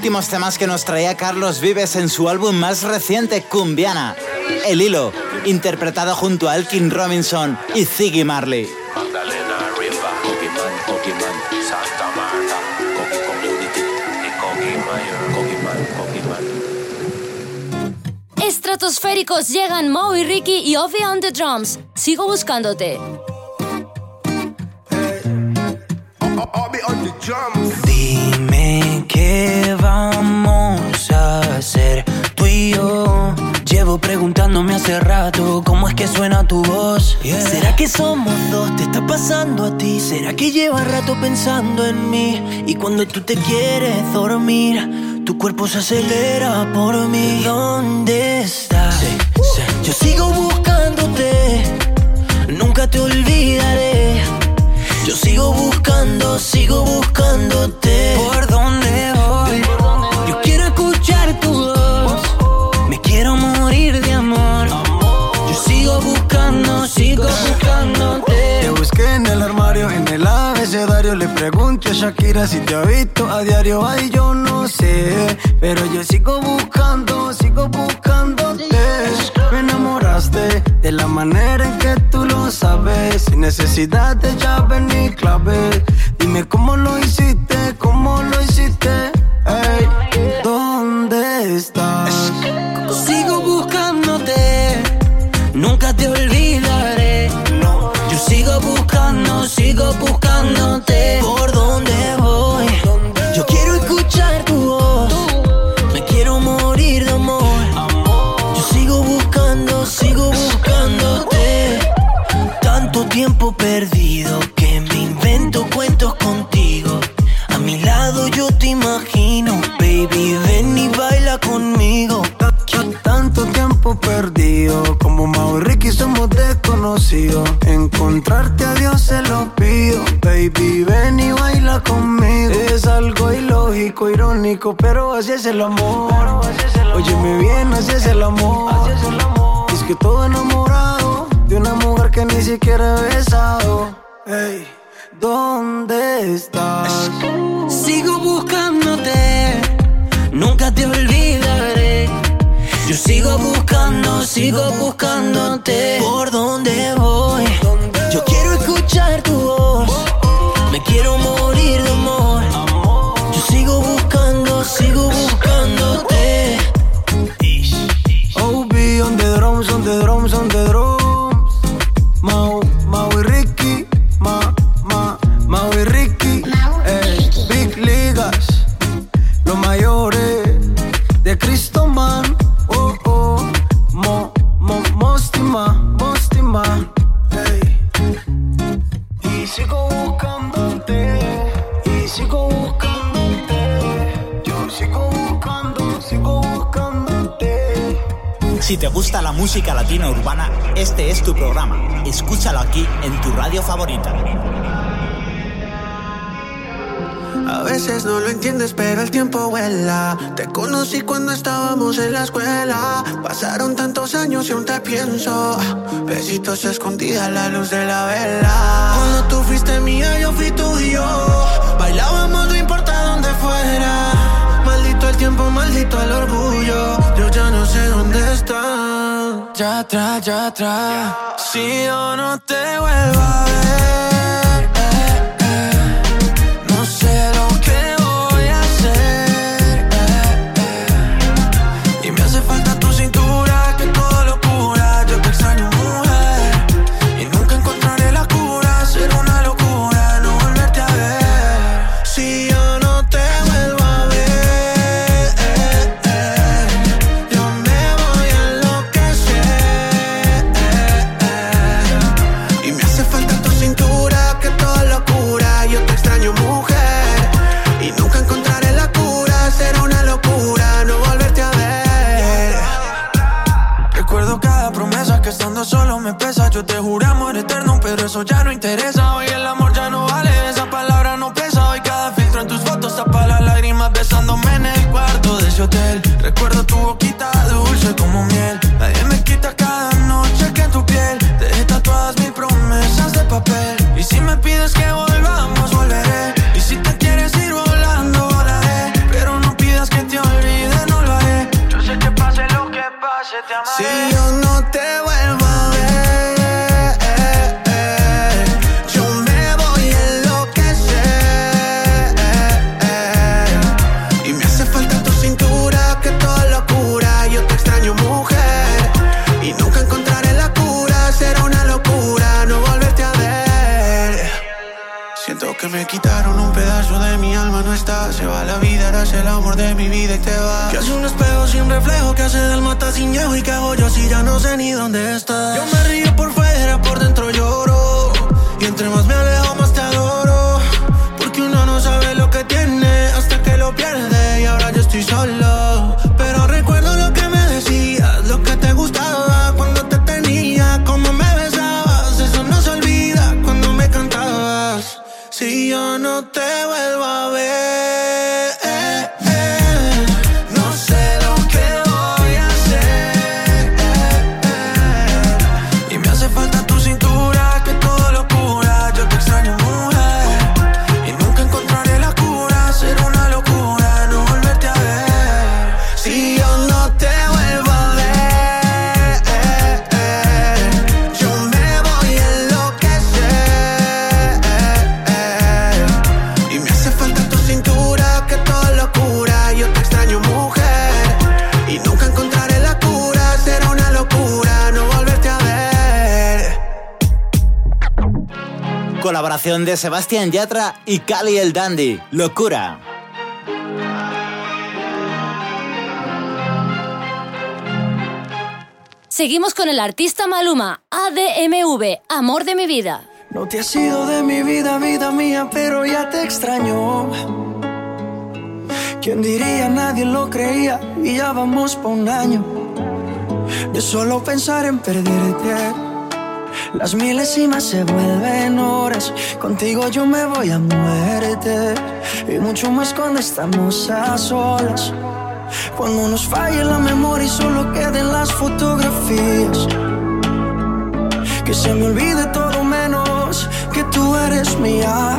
últimos temas que nos traía Carlos Vives en su álbum más reciente, Cumbiana. El hilo, interpretado junto a Elkin Robinson y Ziggy Marley. Estratosféricos llegan Mo y Ricky y Ovi on the drums. Sigo buscándote. Pensando en mí? Y cuando tú te quieres dormir, tu cuerpo se acelera por mí. ¿Dónde estás? Yo sigo buscándote, nunca te olvidaré. Yo sigo buscando, sigo buscándote. Pregunto a Shakira si te ha visto a diario. Ay, yo no sé. Pero yo sigo buscando, sigo buscándote. Me enamoraste de la manera en que tú lo sabes. Sin necesidad de llave ni clave. Dime cómo lo hiciste, ven y baila conmigo. Es algo ilógico, irónico, pero así es el amor. Óyeme bien, así es el amor. Es que todo enamorado de una mujer que ni siquiera he besado. Ey, ¿dónde estás? Sigo buscándote, nunca te olvidaré. Yo sigo buscando, sigo buscándote. ¿Por dónde voy? Gusta la música latina urbana, este es tu programa. Escúchalo aquí en tu radio favorita. A veces no lo entiendes, pero el tiempo vuela. Te conocí cuando estábamos en la escuela. Pasaron tantos años y aún te pienso. Besitos escondidas a la luz de la vela. Cuando tú fuiste mía, yo fui tuyo. Bailábamos, no importa dónde fuera. Maldito el tiempo, maldito el orgullo. Yo ya no sé dónde está. Ya atrás, ya atrás. Si yo no te vuelvo a ver, ya no Se va la vida, eras el amor de mi vida y te va. Que hace un espejo sin reflejo, que hace del mata sin llevo y que hago yo si ya no sé ni dónde estás. Yo me río por fuera, por dentro lloro. Y entre más me alejo, más te adoro. Porque uno no sabe lo que tiene hasta que lo pierde. Y ahora yo estoy solo. Colaboración de Sebastián Yatra y Cali el Dandy. Locura. Seguimos con el artista Maluma, ADMV, Amor de mi vida. No te has ido de mi vida, vida mía, pero ya te extraño. ¿Quién diría? Nadie lo creía y ya vamos pa' un año. De solo pensar en perderte. Las milésimas se vuelven horas. Contigo yo me voy a muerte. Y mucho más cuando estamos a solas. Cuando nos falle la memoria y solo queden las fotografías. Que se me olvide todo menos que tú eres mía.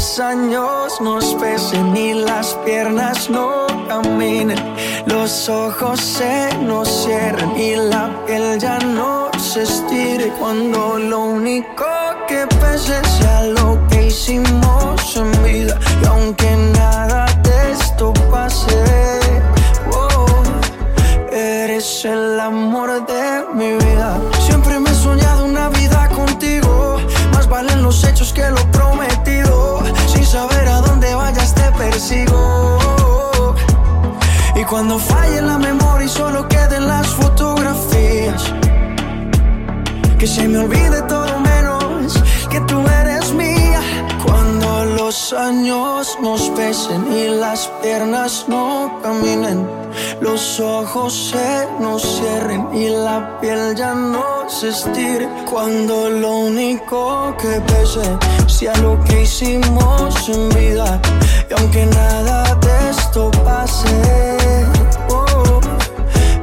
Los años nos pesen y las piernas no caminen, los ojos se nos cierren y la piel ya no se estire. Cuando lo único que pese sea lo que hicimos en vida. Y aunque nada de esto pase, oh, eres el amor de mi vida. Siempre me he soñado una vida contigo. Más valen los hechos que lo saber a dónde vayas te persigo. Y cuando falle la memoria y solo queden las fotografías. Que se me olvide todo menos que tú eres mía. Cuando los años nos pesen y las piernas no caminen, los ojos se nos cierren y la piel ya no se estire. Cuando lo único que pese sea lo que hicimos en vida. Y aunque nada de esto pase, oh,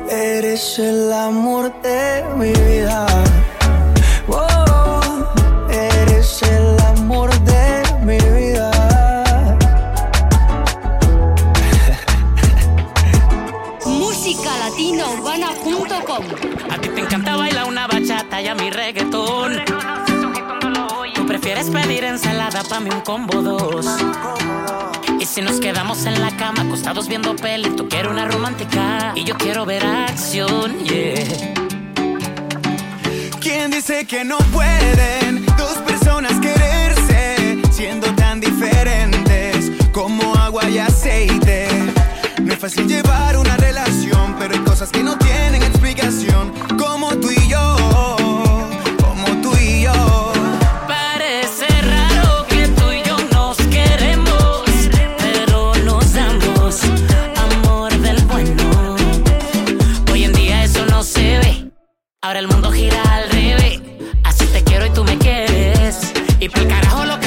eres el amor de mi vida. Una bachata y a mi reggaetón. Tú prefieres pedir ensalada pa' mí un combo dos. Y si nos quedamos en la cama acostados viendo peli, tú quieres una romántica y yo quiero ver acción, yeah. ¿Quién dice que no pueden dos personas quererse siendo tan diferentes como agua y aceite? No es fácil llevar una relación, pero hay cosas que no tienen explicación, como tú y yo, Ahora el mundo gira al revés. Así te quiero y tú me quieres. Y por carajo lo que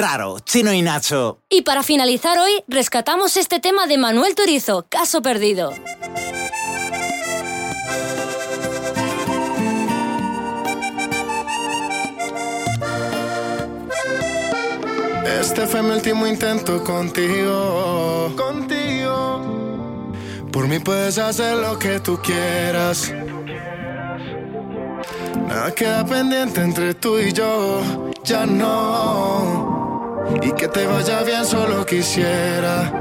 Raro, Chino y Nacho. Y para finalizar hoy, rescatamos este tema de Manuel Turizo, Caso Perdido. Este fue mi último intento contigo. Contigo. Por mí puedes hacer lo que tú quieras. Nada queda pendiente entre tú y yo. Ya no. Y que te vaya bien solo quisiera.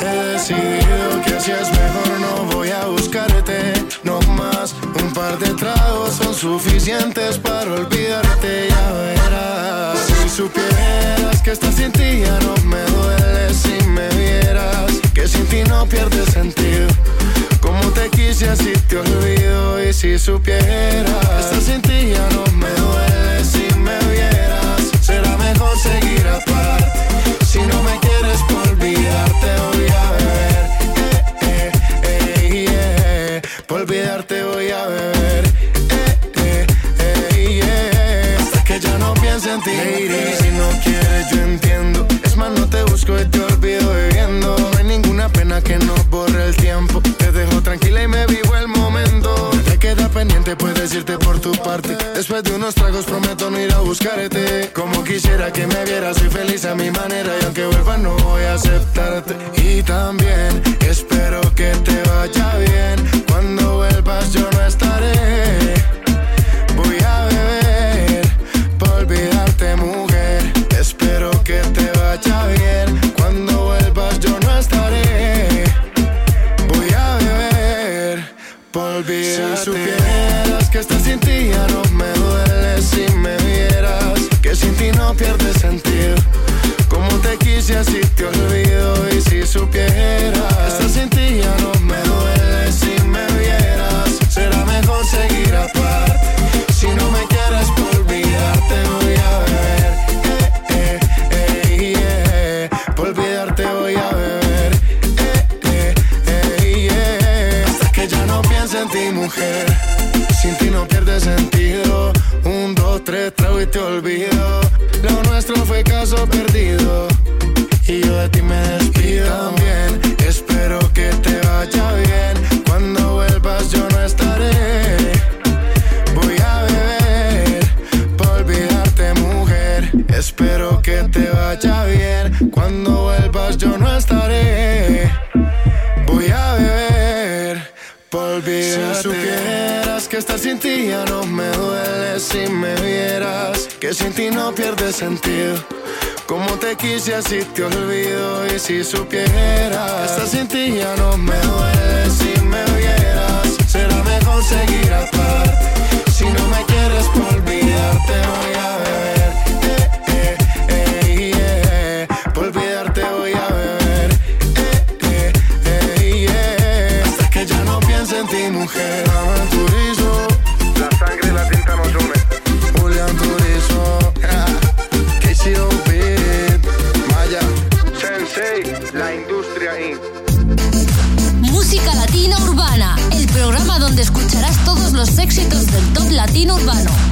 He decidido que así es mejor, no voy a buscarte. No más, un par de tragos son suficientes para olvidarte, ya verás. Si supieras que estás sin ti ya no me duele si me vieras. Que sin ti no pierde sentido. Como te quise así te olvido y si supieras Estás sin ti ya no me duele si me vieras Será mejor seguir aparte Si no me quieres por olvidarte voy a beber eh, eh, eh, yeah. Por olvidarte voy a beber eh, eh, eh, yeah. Hasta que ya no piense en ti. Lady, si no quieres yo entiendo. Es más no te busco y te olvido bebiendo. No hay ninguna pena que no borre el tiempo. Te dejo tranquila y me vivo el momento Te queda pendiente puedes irte por tu parte. Después de unos tragos prometo no ir a buscarte. Como quisiera que me vieras soy feliz a mi manera. Y aunque vuelva no voy a aceptarte. Y también espero que te vaya bien. Cuando vuelvas yo no estaré. Voy a beber por olvidarte, mujer. Espero que te vaya bien. Sentido. Como te quise, así te olvido. Y si supieras estás sin ti, ya no me duele si me vieras. Será mejor seguir aparte. Si no me quieres por olvidarte, voy a beber. Eh, eh, eh, yeah. Por olvidarte voy a beber. Eh, eh, eh, yeah. Hasta que ya no piense en ti, mujer. Tres, trago y te olvido. Lo nuestro fue caso perdido. Y yo de ti me despido. También espero que te vaya bien. Cuando vuelvas, yo no estaré. Voy a beber por olvidarte, mujer. Espero que te vaya bien. Cuando vuelvas, yo no estaré. Voy a beber Si supieras que estar sin ti ya no me duele. Si me vieras que sin ti no pierde sentido. Como te quise así te olvido. Y si supieras estar sin ti ya no me duele. Si me vieras será mejor seguir aparte. Si no me quieres por olvidarte voy a ver del top latino urbano.